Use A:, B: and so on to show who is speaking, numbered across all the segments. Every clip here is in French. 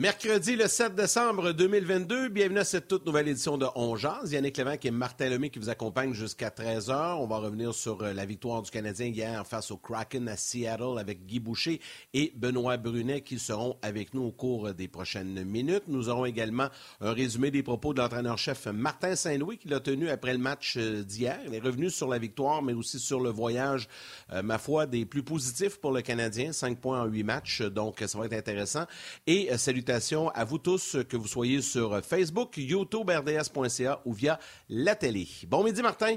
A: Mercredi le 7 décembre 2022, bienvenue à cette toute nouvelle édition de On Jazz. Yannick Lévesque et Martin Lemay qui vous accompagnent jusqu'à 13h. On va revenir sur euh, la victoire du Canadien hier face au Kraken à Seattle avec Guy Boucher et Benoît Brunet qui seront avec nous au cours des prochaines minutes. Nous aurons également un résumé des propos de l'entraîneur-chef Martin Saint-Louis qui l'a tenu après le match euh, d'hier. Il est revenu sur la victoire, mais aussi sur le voyage, euh, ma foi, des plus positifs pour le Canadien. 5 points en 8 matchs, donc ça va être intéressant. Et à vous tous, que vous soyez sur Facebook, YouTube, RDS.ca ou via la télé. Bon midi, Martin.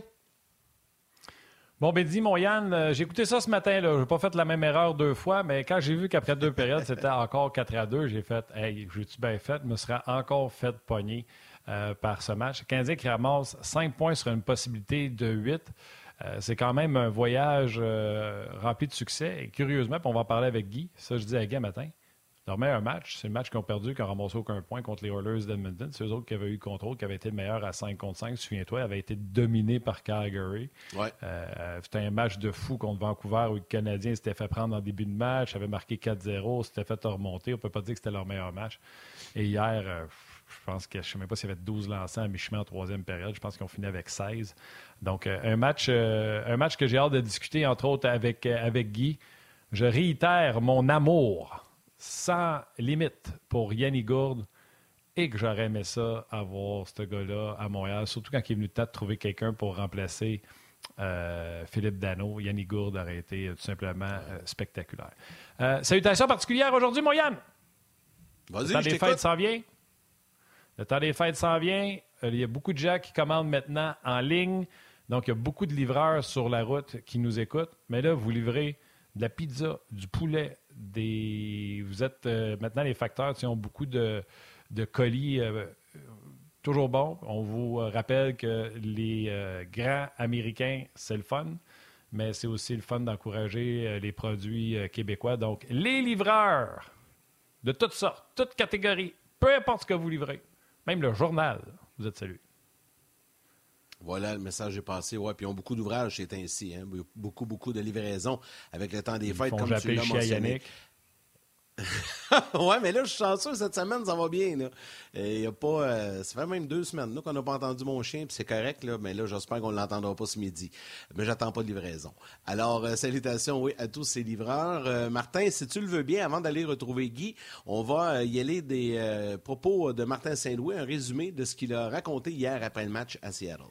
B: Bon midi, mon Yann. Euh, j'ai écouté ça ce matin. Je n'ai pas fait la même erreur deux fois, mais quand j'ai vu qu'après deux périodes, c'était encore 4 à 2, j'ai fait Hey, j'ai-tu bien fait? me serais encore fait pogner euh, par ce match. Le Canadien qui ramasse 5 points sur une possibilité de 8. Euh, c'est quand même un voyage rempli de succès. Et curieusement, on va en parler avec Guy. Ça, je dis à Guy matin. Leur meilleur match, c'est le match qu'ils ont perdu, qui ont ramassé aucun point contre les Oilers d'Edmonton. C'est eux autres qui avaient eu le contrôle, qui avaient été le meilleur à 5 contre 5. Souviens-toi, ils avaient été dominés par Calgary. Euh, c'était un match de fou contre Vancouver où le Canadien s'était fait prendre en début de match, avait marqué 4-0, s'était fait remonter. On ne peut pas dire que c'était leur meilleur match. Et hier, euh, je pense que je ne sais même pas s'il y avait 12 lancants à mi-chemin en troisième période. Je pense qu'ils ont fini avec 16. Donc, euh, un, match, un match que j'ai hâte de discuter, entre autres, avec, avec Guy. Je réitère mon amour sans limite pour Yannick Gourde et que j'aurais aimé ça avoir ce gars-là à Montréal, surtout quand il est venu de trouver quelqu'un pour remplacer euh, Philippe Dano. Yannick Gourde aurait été tout simplement euh, spectaculaire. Euh, salutations particulières aujourd'hui, mon Yann.
A: Vas-y,
B: Le temps des fêtes s'en vient. Le temps des fêtes s'en vient. Il y a beaucoup de gens qui commandent maintenant en ligne. Donc, il y a beaucoup de livreurs sur la route qui nous écoutent. Mais là, vous livrez de la pizza, du poulet, Vous êtes euh, maintenant les facteurs qui ont beaucoup de, colis euh, toujours bons. On vous rappelle que les euh, grands américains, c'est le fun, mais c'est aussi le fun d'encourager les produits québécois. Donc, les livreurs de toutes sortes, toutes catégories, peu importe ce que vous livrez, même le journal, vous êtes salués.
A: Voilà, le message est passé. Ouais, puis ils ont beaucoup d'ouvrages, c'est ainsi. Hein? Beaucoup, beaucoup de livraisons avec le temps des fêtes, comme tu l'as mentionné. ouais, mais là, je suis chanceux, cette semaine, ça va bien. Là. Il y a pas, euh, ça fait même deux semaines qu'on n'a pas entendu mon chien, puis c'est correct, là, mais là, j'espère qu'on ne l'entendra pas ce midi. Mais j'attends pas de livraison. Alors, euh, salutations, oui, à tous ces livreurs. Euh, Martin, si tu le veux bien, avant d'aller retrouver Guy, on va y aller des propos de Martin Saint-Louis, un résumé de ce qu'il a raconté hier après le match à Seattle.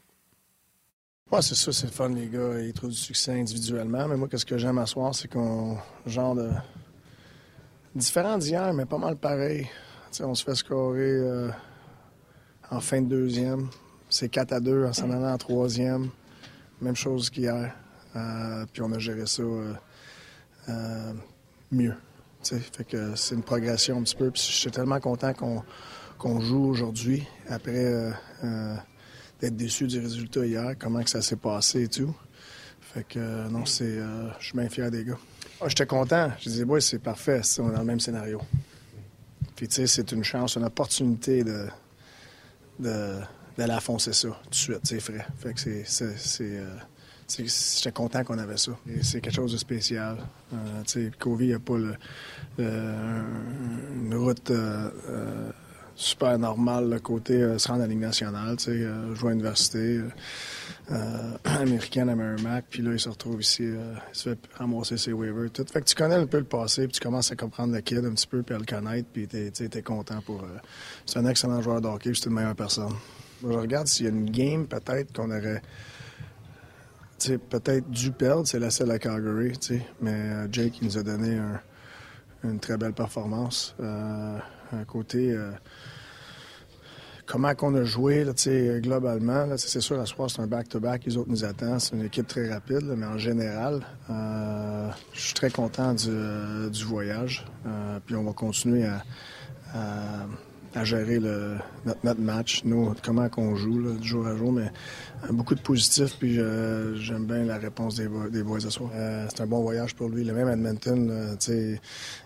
C: C'est ça, c'est le fun, les gars. Ils trouvent du succès individuellement. Mais moi, qu'est-ce que j'aime à soir, c'est qu'on. genre de. différent d'hier, mais pas mal pareil. on se fait scorer euh, en fin de deuxième. C'est 4 à 2 en s'en allant en troisième. Même chose qu'hier. Euh, puis on a géré ça euh, mieux. Fait que c'est une progression un petit peu. Puis je suis tellement content qu'on joue aujourd'hui après d'être déçu du résultat hier, comment que ça s'est passé et tout. Fait que euh, non, c'est. Euh, je suis bien fier des gars. Ah, j'étais content. Je disais, ouais, c'est parfait, on est dans le même scénario. Puis tu sais, c'est une chance, une opportunité de, d'aller affoncer ça tout de suite, c'est frais. Fait que c'est. c'est, euh, J'étais content qu'on avait ça. c'est quelque chose de spécial. Euh, Covey n'a pas le, une route super normal, le côté euh, se rendre à Ligue nationale, tu sais, euh, jouer à l'université euh, américaine à Merrimack, puis là, il se retrouve ici, il se fait ramasser ses waivers, tout. Fait que tu connais un peu le passé, puis tu commences à comprendre le kid un petit peu, puis à le connaître, puis t'es, es content pour... c'est un excellent joueur de hockey, c'est une meilleure personne. Je regarde s'il y a une game, peut-être, qu'on aurait peut-être dû perdre, c'est la seule à Calgary, mais Jake, il nous a donné une très belle performance. Un côté comment qu'on a joué globalement. c'est sûr, à ce soir, c'est un back-to-back. Les autres nous attendent. C'est une équipe très rapide, mais en général, euh, je suis très content du, euh, voyage. Euh, puis on va continuer à gérer le, notre, match, nous, comment qu'on joue là, du jour à jour, mais euh, beaucoup de positifs, puis euh, j'aime bien la réponse des, des boys. Euh, c'est un bon voyage pour lui. Le même Edmonton, sais,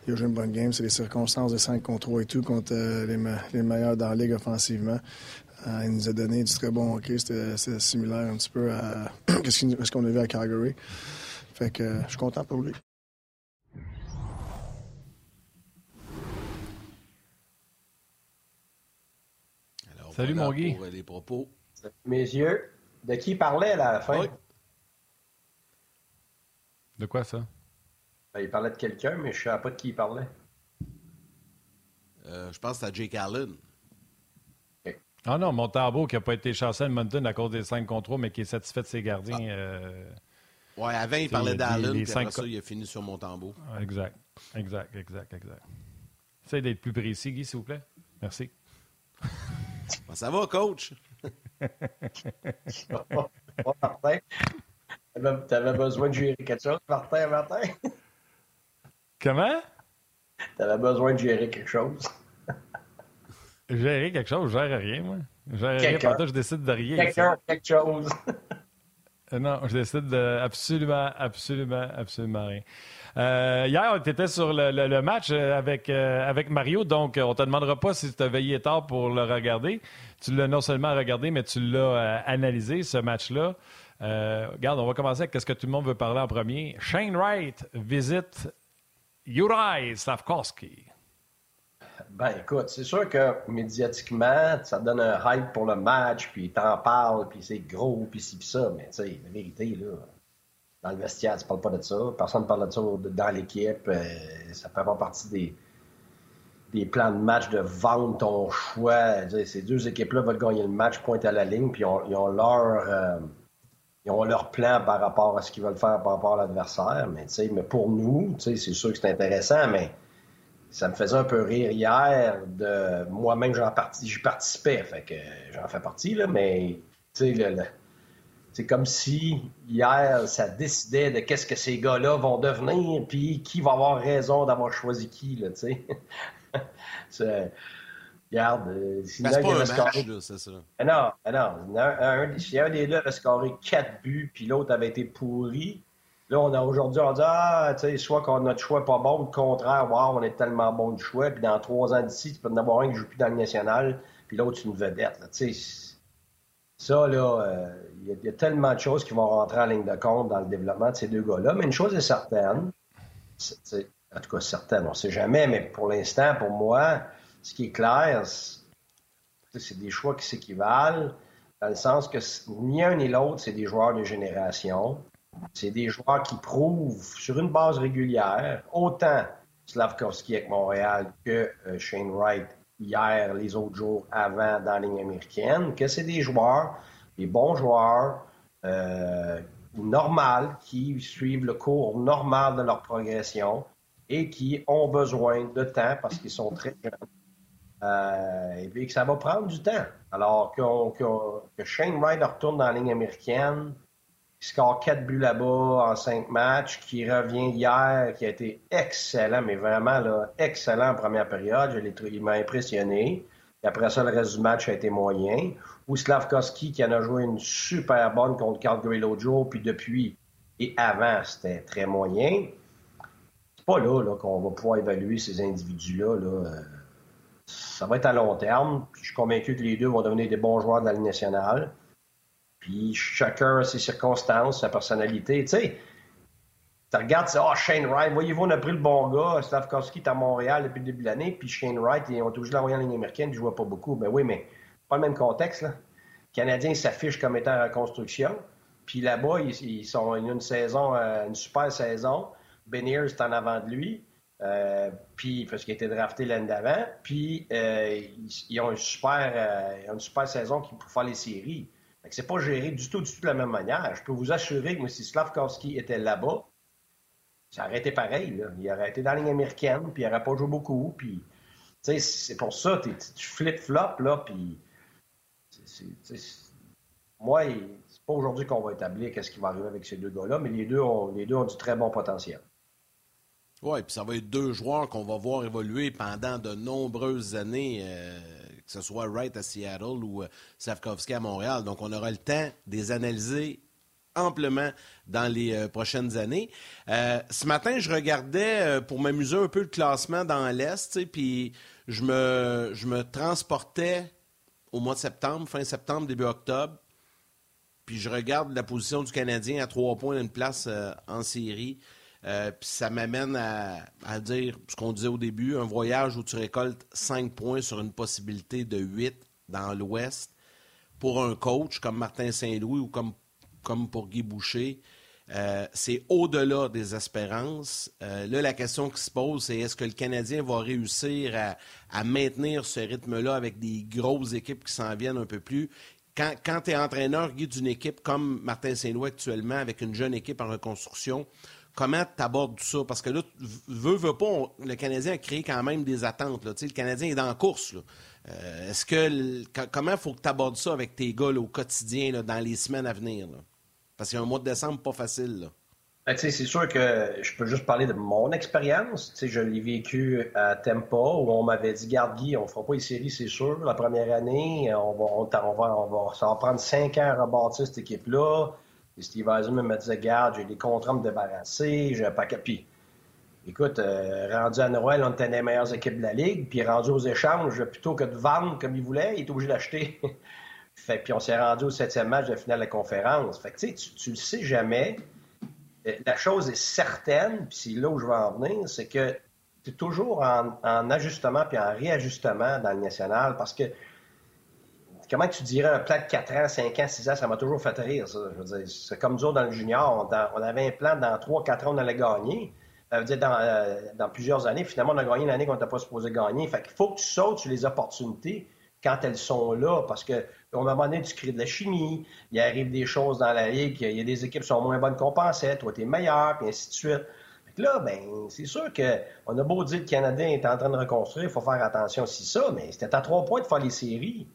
C: il a joué une bonne game, c'est les circonstances de 5 contre 3 et tout contre les, les, meilleurs dans la ligue offensivement. il nous a donné du très bon hockey, c'était similaire un petit peu à ce qu'on a vu à Calgary. Fait que je suis content pour lui.
B: Salut, mon Guy.
A: Pour les propos.
D: Messieurs, de qui parlait là, à la fin?
B: De quoi ça?
D: Ben, il parlait de quelqu'un, mais je ne savais pas de qui il parlait.
A: Euh, je pense que c'était Jake Allen.
B: Ah non, Montembeau qui n'a pas été chanceux à Edmonton à cause des 5 contre mais qui est satisfait de ses gardiens. Ah. Euh,
A: oui, avant, il parlait d'Allen, puis après ça, il a fini sur Montembeau.
B: Exact, exact, exact, exact. Essayez d'être plus précis, Guy, s'il vous plaît. Merci.
A: Ben, ça va, coach?
D: Martin, tu avais besoin de gérer quelque chose, Martin, Martin?
B: Comment?
D: Tu avais besoin de gérer quelque chose.
B: gérer quelque chose? Je gère rien, moi. Je gère rien. Je décide de rien.
D: Quelqu'un, quelque chose.
B: Euh, non, je décide de absolument, absolument, absolument rien. Euh, hier, tu étais sur le, match euh, avec, avec Mario, donc on ne te demandera pas si tu as veillé tard pour le regarder. Tu l'as non seulement regardé, mais tu l'as analysé, ce match-là. regarde, on va commencer avec ce que tout le monde veut parler en premier. Shane Wright visite Juraj Slavkovski.
D: Ben écoute, c'est sûr que médiatiquement, ça donne un hype pour le match, puis t'en parles, puis c'est gros, puis ci, puis ça. Mais tu sais, la vérité, là, dans le vestiaire, tu parles pas de ça. Personne ne parle de ça dans l'équipe. Euh, ça fait pas partie des, des plans de match de vendre ton choix. Ces deux équipes-là veulent gagner le match, pointer à la ligne, puis ils ont, leur. Euh, ils ont leur plan par rapport à ce qu'ils veulent faire par rapport à l'adversaire. Mais, mais pour nous, c'est sûr que c'est intéressant, mais ça me faisait un peu rire hier de moi-même j'y participais fait que j'en fais partie là mais c'est comme si hier ça décidait de qu'est-ce que ces gars-là vont devenir puis qui va avoir raison d'avoir choisi qui là tu sais. Regarde
A: euh, c'est pas un c'est ça.
D: Ah non ah non. Un, si un des deux avait scoré quatre buts puis l'autre avait été pourri. Là, on a aujourd'hui, on dit, ah, tu sais, soit qu'on a notre choix pas bon, ou le contraire, wow, on est tellement bon de choix, puis dans trois ans d'ici, tu peux en avoir un qui joue plus dans le national, puis l'autre, c'est une vedette, Tu sais, ça, là, euh, il y, a tellement de choses qui vont rentrer en ligne de compte dans le développement de ces deux gars-là, mais une chose est certaine, en tout cas certaine, on ne sait jamais, mais pour l'instant, pour moi, ce qui est clair, c'est des choix qui s'équivalent, dans le sens que ni un ni l'autre, c'est des joueurs de génération. C'est des joueurs qui prouvent sur une base régulière, autant Slavkovski avec Montréal que euh, Shane Wright hier, les autres jours avant dans la ligne américaine, que c'est des joueurs, des bons joueurs, euh, normaux, qui suivent le cours normal de leur progression et qui ont besoin de temps parce qu'ils sont très jeunes. Euh, et puis que ça va prendre du temps. Alors que Shane Wright retourne dans la ligne américaine, qui score quatre buts là-bas en cinq matchs, qui revient hier, qui a été excellent, mais vraiment là, excellent en première période. Je il m'a impressionné. Et après ça, le reste du match a été moyen. Ou Slavkovski, qui en a joué une super bonne contre Calgary l'autre jour, puis depuis et avant, c'était très moyen. C'est pas là, qu'on va pouvoir évaluer ces individus-là. Là. Ça va être à long terme. Puis je suis convaincu que les deux vont devenir des bons joueurs de la Ligue nationale. Puis chacun a ses circonstances, sa personnalité. Tu sais, tu regardes, oh, Shane Wright, voyez-vous, on a pris le bon gars. Slavkovski est à Montréal depuis le début de l'année, puis Shane Wright, ils ont toujours l'envoyé en ligne américaine, il ne jouait pas beaucoup. Ben oui, mais pas le même contexte. Là. Le Canadien s'affiche comme étant en reconstruction. Puis là-bas, ils, ils ont une saison, euh, une super saison. Beniers est en avant de lui. Euh, puis parce qu'il a été drafté l'année d'avant. Puis euh, ils, ont une super, une saison pour faire les séries. C'est pas géré du tout, du tout de la même manière. Je peux vous assurer que si Slavkovski était là-bas, ça aurait été pareil. Il aurait été dans la ligne américaine, puis il n'aurait pas joué beaucoup. Puis, c'est pour ça, tu flip-flop, là, puis... Moi, c'est pas aujourd'hui qu'on va établir qu'est-ce qui va arriver avec ces deux gars-là, mais les deux ont, les deux ont du très bon potentiel.
A: Oui, puis ça va être deux joueurs qu'on va voir évoluer pendant de nombreuses années. Euh, que ce soit Wright à Seattle ou euh, Savkovski à Montréal. Donc, on aura le temps de les analyser amplement dans les euh, prochaines années. Euh, ce matin, je regardais pour m'amuser un peu le classement dans l'Est, puis je me, je me transportais au mois de septembre, fin septembre, début octobre, puis je regarde la position du Canadien à trois points d'une place en série. Euh, puis ça m'amène à, dire ce qu'on disait au début, un voyage où tu récoltes 5 points sur une possibilité de 8 dans l'Ouest pour un coach comme Martin Saint-Louis ou comme, comme pour Guy Boucher, euh, c'est au-delà des espérances. Euh, là, la question qui se pose, c'est est-ce que le Canadien va réussir à, maintenir ce rythme-là avec des grosses équipes qui s'en viennent un peu plus? Quand, tu es entraîneur, Guy, d'une équipe comme Martin Saint-Louis actuellement, avec une jeune équipe en reconstruction, comment tu abordes tout ça? Parce que là, veut, veut pas, le Canadien a créé quand même des attentes. Là. Le Canadien est dans la course. Euh, est-ce que comment faut que tu abordes ça avec tes gars au quotidien dans les semaines à venir? Parce qu'il y un mois de décembre pas facile.
D: Ben, c'est sûr que je peux juste parler de mon expérience. Je l'ai vécu à Tampa où on m'avait dit Garde Guy, on fera pas les séries, c'est sûr. La première année, on va, on, va, on va, ça va prendre cinq ans à rebâtir cette équipe-là. Et Steve Eisenman me disait Garde, j'ai des contrats à me débarrasser, j'ai un paquet. Puis, écoute, euh, rendu à Noël, on était les meilleures équipes de la Ligue. Puis, rendu aux échanges, plutôt que de vendre comme il voulait, il était obligé d'acheter. Fait puis on s'est rendu au septième match de finale de la conférence. Fait que tu, tu le sais jamais. Euh, la chose est certaine, puis c'est là où je veux en venir, c'est que tu es toujours en, ajustement puis en réajustement dans le national parce que comment tu dirais un plan de 4 ans, 5 ans, 6 ans, ça m'a toujours fait rire, ça. Je veux dire, c'est comme nous dans le junior. on avait un plan dans 3, 4 ans, on allait gagner. Ça veut dire dans, euh, dans plusieurs années. Finalement, on a gagné l'année qu'on n'était pas supposé gagner. Fait qu'il faut que tu sautes sur les opportunités quand elles sont là, parce que un moment donné, tu crées de la chimie, il arrive des choses dans la ligue, il y a des équipes qui sont moins bonnes qu'on pensait, toi, tu es meilleur, puis ainsi de suite. là, ben, c'est sûr qu'on a beau dire que le Canadien est en train de reconstruire, il faut faire attention si ça, mais c'était à trois points de faire les séries.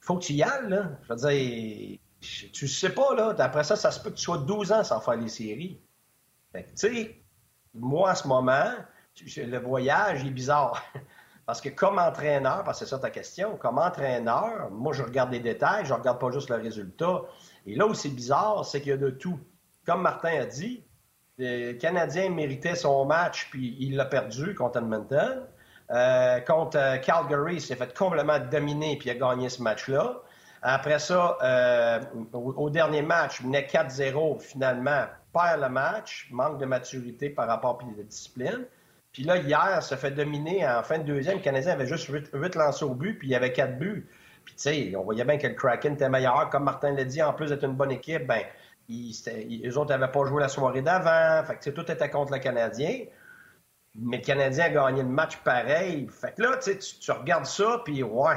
D: Il faut que tu y ailles, là. Je veux dire, tu sais pas, là. Après ça, ça se peut que tu sois 12 ans sans faire les séries. tu sais, moi, à ce moment, le voyage est bizarre. Parce que comme entraîneur, parce que c'est ça ta question, comme entraîneur, moi, je regarde les détails, je regarde pas juste le résultat. Et là où c'est bizarre, c'est qu'il y a de tout. Comme Martin a dit, le Canadien méritait son match, puis il l'a perdu contre Edmonton. Euh, contre euh, Calgary, il s'est fait complètement dominer, puis il a gagné ce match-là. Après ça, euh, au, dernier match, il venait 4-0, finalement, perd le match, manque de maturité par rapport à la discipline. Puis là, hier, ça fait dominer en fin de deuxième. Le Canadien avait juste 8, lancés au but, puis il y avait 4 buts. Puis tu sais, on voyait bien que le Kraken était meilleur. Comme Martin l'a dit, en plus d'être une bonne équipe, ben les autres n'avaient pas joué la soirée d'avant. Fait que tout était contre le Canadien. Mais le Canadien a gagné le match pareil. Fait que là, tu, tu regardes ça, puis ouais,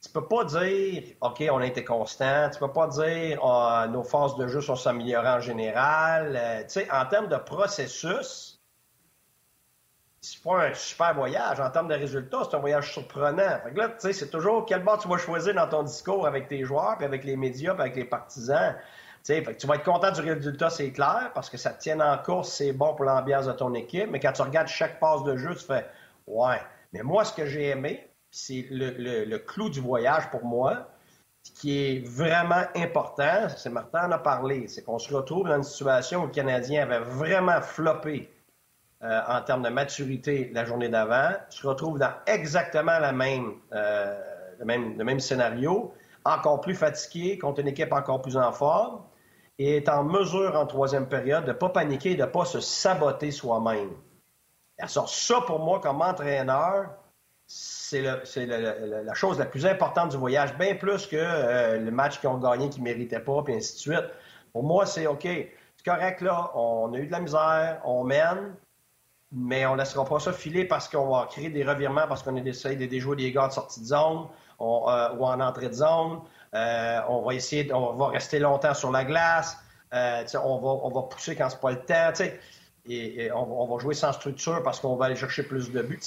D: tu peux pas dire, OK, on a été constant. Tu peux pas dire, oh, nos forces de jeu sont s'améliorer en général. Euh, tu sais, en termes de processus, c'est pas un super voyage. En termes de résultats, c'est un voyage surprenant. Fait que là, tu sais, c'est toujours quel bord tu vas choisir dans ton discours avec tes joueurs, puis avec les médias, puis avec les partisans. Fait que tu vas être content du résultat, c'est clair, parce que ça te tient en course, c'est bon pour l'ambiance de ton équipe. Mais quand tu regardes chaque passe de jeu, tu fais Ouais. Mais moi, ce que j'ai aimé, c'est le, le, clou du voyage pour moi, ce qui est vraiment important, c'est Martin en a parlé, c'est qu'on se retrouve dans une situation où le Canadien avait vraiment floppé euh, en termes de maturité la journée d'avant, se retrouve dans exactement la euh, le, même, le même scénario, encore plus fatigué contre une équipe encore plus en forme et est en mesure en troisième période de ne pas paniquer, de ne pas se saboter soi-même. Alors ça, pour moi, comme entraîneur, c'est la chose la plus importante du voyage, bien plus que euh, le match qu'ils ont gagné qu'ils ne méritaient pas, puis ainsi de suite. Pour moi, c'est OK. C'est correct, là. On a eu de la misère, on mène, mais on ne laissera pas ça filer parce qu'on va créer des revirements, parce qu'on essaie de déjouer des gars de sortie de zone euh, ou en entrée de zone. Euh, on va essayer, on va rester longtemps sur la glace. Euh, on, va, on va pousser quand c'est pas le temps. Et, on, va jouer sans structure parce qu'on va aller chercher plus de buts.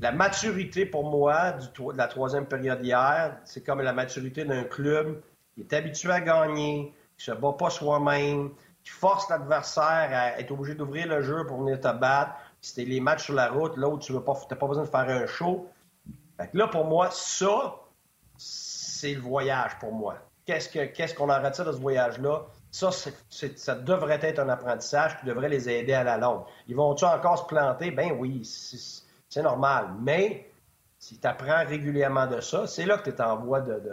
D: la maturité pour moi de la troisième période hier, c'est comme la maturité d'un club qui est habitué à gagner, qui se bat pas soi-même, qui force l'adversaire à être obligé d'ouvrir le jeu pour venir te battre. C'était les matchs sur la route, où tu n'as pas, pas besoin de faire un show. là, pour moi, ça, c'est le voyage pour moi. Qu'est-ce qu'on qu'est-ce qu'on en retire de ce voyage-là? Ça, ça devrait être un apprentissage qui devrait les aider à la longue. Ils vont-tu encore se planter? Ben oui, c'est normal. Mais si tu apprends régulièrement de ça, c'est là que tu es en voie de, de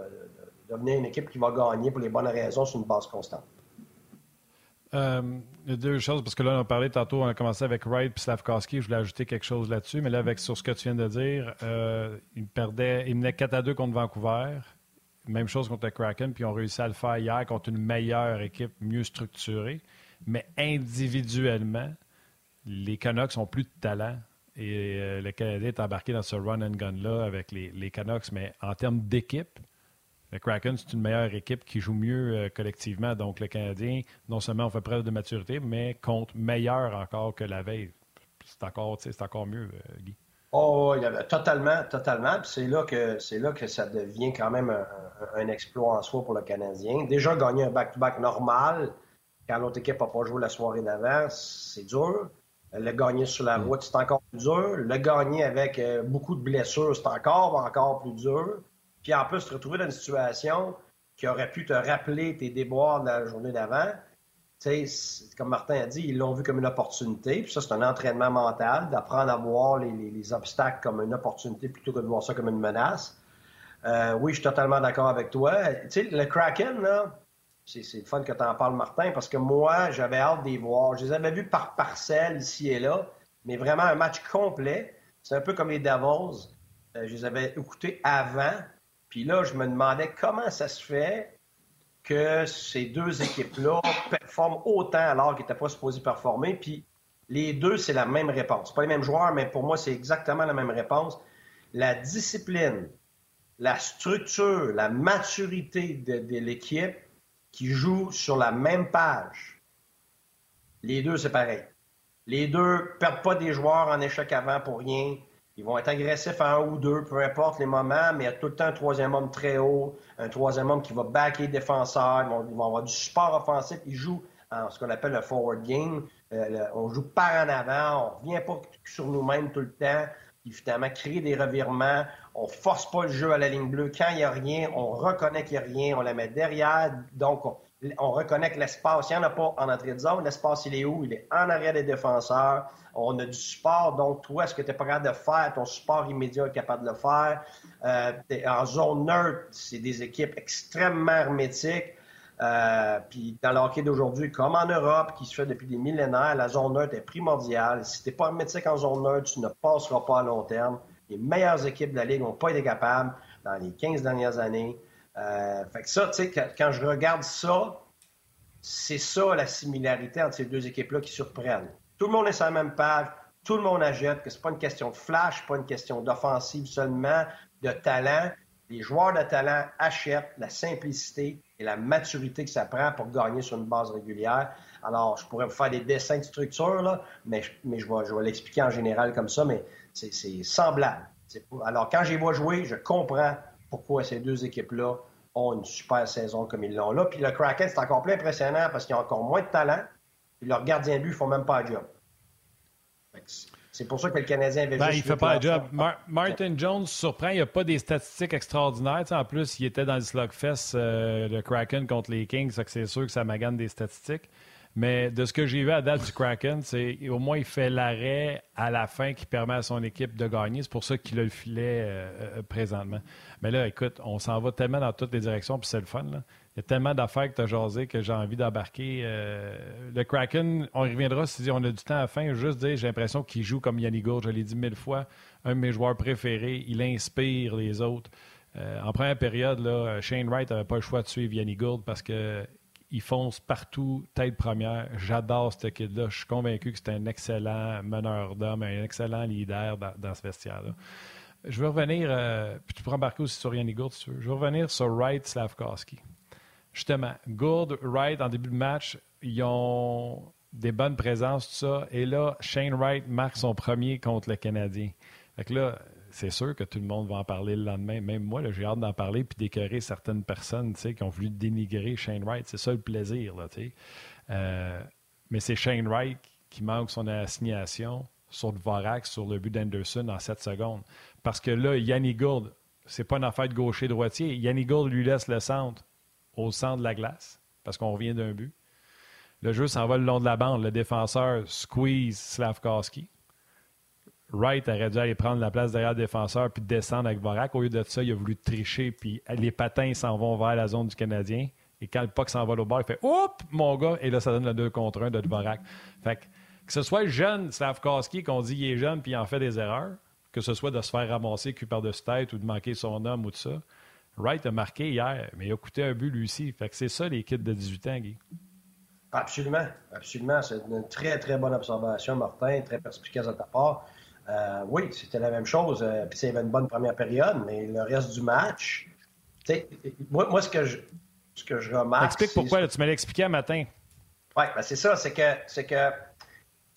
D: devenir une équipe qui va gagner pour les bonnes raisons sur une base constante.
B: Euh, il deux choses, parce que là, on a parlé tantôt, on a commencé avec Wright et Slavkowski. Je voulais ajouter quelque chose là-dessus, mais là, avec sur ce que tu viens de dire, euh, ils perdaient, ils menaient 4 à 2 contre Vancouver. Même chose contre le Kraken, puis ont réussi à le faire hier contre une meilleure équipe, mieux structurée. Mais individuellement, les Canucks ont plus de talent. Et euh, le Canadien est embarqué dans ce run and gun-là avec les, les Canucks. Mais en termes d'équipe, le Kraken, c'est une meilleure équipe qui joue mieux euh, collectivement. Donc, le Canadien, non seulement on fait preuve de maturité, mais compte meilleur encore que la veille. C'est encore, c'est encore mieux, euh, Guy.
D: Oh, totalement, totalement. c'est là que c'est là que ça devient quand même un, exploit en soi pour le Canadien. Déjà gagner un back-to-back normal quand l'autre équipe n'a pas joué la soirée d'avant, c'est dur. Le gagner sur la mm. route, c'est encore plus dur. Le gagner avec euh, beaucoup de blessures, c'est encore, encore plus dur. Puis en plus, te retrouver dans une situation qui aurait pu te rappeler tes déboires de la journée d'avant. Comme Martin a dit, ils l'ont vu comme une opportunité. Puis ça, c'est un entraînement mental, d'apprendre à voir les, obstacles comme une opportunité plutôt que de voir ça comme une menace. Euh, oui, je suis totalement d'accord avec toi. le Kraken, là, c'est, fun que tu en parles, Martin, parce que moi, j'avais hâte d'y voir. Je les avais vus par parcelles ici et là, mais vraiment un match complet. C'est un peu comme les Devils. Euh, je les avais écoutés avant. Puis là, je me demandais comment ça se fait que ces deux équipes-là performent autant alors qu'ils n'étaient pas supposés performer. Puis les deux, c'est la même réponse. Pas les mêmes joueurs, mais pour moi, c'est exactement la même réponse. La discipline, la structure, la maturité de, de l'équipe qui joue sur la même page. Les deux, c'est pareil. Les deux perdent pas des joueurs en échec avant pour rien. Ils vont être agressifs à un ou deux, peu importe les moments, mais il y a tout le temps un troisième homme très haut, un troisième homme qui va backer les défenseurs, ils vont, avoir du support offensif. Ils jouent en ce qu'on appelle le forward game. Euh, on joue par en avant, on ne revient pas sur nous-mêmes tout le temps. Puis finalement, créer des revirements. On force pas le jeu à la ligne bleue. Quand il n'y a rien, on reconnaît qu'il n'y a rien, on la met derrière. Donc, on reconnaît que l'espace, il n'y en a pas en entrée de zone. L'espace, il est où? Il est en arrière des défenseurs. On a du support. Donc, toi, ce que tu es pas capable de faire, ton support immédiat est capable de le faire? Euh, en zone neutre, c'est des équipes extrêmement hermétiques. Euh, puis dans le d'aujourd'hui, comme en Europe, qui se fait depuis des millénaires, la zone neutre est primordiale. Si tu n'es pas hermétique en zone neutre, tu ne passeras pas à long terme. Les meilleures équipes de la Ligue n'ont pas été capables dans les 15 dernières années. Euh, fait que ça, tu sais, quand je regarde ça, c'est ça la similarité entre ces deux équipes-là qui surprennent. Tout le monde est sur la même page, tout le monde achète, que c'est pas une question de flash, pas une question d'offensive seulement, de talent. Les joueurs de talent achètent la simplicité et la maturité que ça prend pour gagner sur une base régulière. Alors, je pourrais vous faire des dessins de structure, là, mais, mais je vais, je vais l'expliquer en général comme ça, mais c'est semblable. Alors, quand je vois jouer, je comprends pourquoi ces deux équipes-là ont une super saison comme ils l'ont là. Puis le Kraken, c'est encore plus impressionnant parce qu'ils ont encore moins de talent. Puis leurs gardiens de but ne font même pas le job. C'est pour ça que le Canadien avait
B: ben, Il ne fait pas le job. Martin Jones surprend. Il n'y a pas des statistiques extraordinaires. en plus, il était dans le slugfest, euh, le Kraken contre les Kings. C'est sûr que ça magane des statistiques. Mais de ce que j'ai vu à date du Kraken, c'est au moins il fait l'arrêt à la fin qui permet à son équipe de gagner. C'est pour ça qu'il a le filet euh, euh, présentement. Mais là, écoute, on s'en va tellement dans toutes les directions, puis c'est le fun. Il y a tellement d'affaires que tu as jasé que j'ai envie d'embarquer. Euh, le Kraken, on y reviendra si on a du temps à la fin. Juste dire, j'ai l'impression qu'il joue comme Yannick Gourde. Je l'ai dit mille fois. Un de mes joueurs préférés. Il inspire les autres. en première période, là, Shane Wright n'avait pas le choix de suivre Yannick Gourde parce que il fonce partout, tête première. J'adore ce kid-là. Je suis convaincu que c'est un excellent meneur d'hommes, un excellent leader dans, ce vestiaire-là. Je vais revenir, euh, puis tu peux embarquer aussi sur Yannick Gourde si tu veux. Je vais revenir sur Wright Slavkowski. Justement, Gould, Wright, en début de match, ils ont des bonnes présences, tout ça. Et là, Shane Wright marque son premier contre le Canadien. Fait que là, c'est sûr que tout le monde va en parler le lendemain. Même moi, j'ai hâte d'en parler puis d'écœurer certaines personnes qui ont voulu dénigrer Shane Wright. C'est ça le plaisir. Là, euh, mais c'est Shane Wright qui manque son assignation sur Dvorak, sur le but d'Anderson en 7 secondes. Parce que là, Yanni Gould, c'est pas une affaire de gaucher-droitier. Yanni Gould lui laisse le centre au centre de la glace parce qu'on revient d'un but. Le jeu s'en va le long de la bande. Le défenseur squeeze Slavkowski. Wright aurait dû aller prendre la place derrière le défenseur puis descendre avec Vorak. Au lieu de ça, il a voulu tricher, puis les patins s'en vont vers la zone du Canadien. Et quand le puck s'envole au bord, il fait Oups, mon gars! Et là, ça donne le 2 contre 1 de Dvorak. Fait que, que ce soit jeune Slavkowski qu'on dit qu'il est jeune puis il en fait des erreurs, que ce soit de se faire ramasser cul par-dessus tête ou de manquer son homme ou tout ça. Wright a marqué hier, mais il a coûté un but lui aussi. Fait que c'est ça les kids de 18 ans, Guy.
D: Absolument, absolument. C'est une très, très bonne observation, Martin, très perspicace de ta part. Euh, oui, c'était la même chose. Euh, puis il y avait une bonne première période, mais le reste du match, moi, moi, ce que je, ce que je remarque.
B: Explique pourquoi, tu m'as expliqué un matin.
D: Oui, ben c'est ça, c'est que, c'est que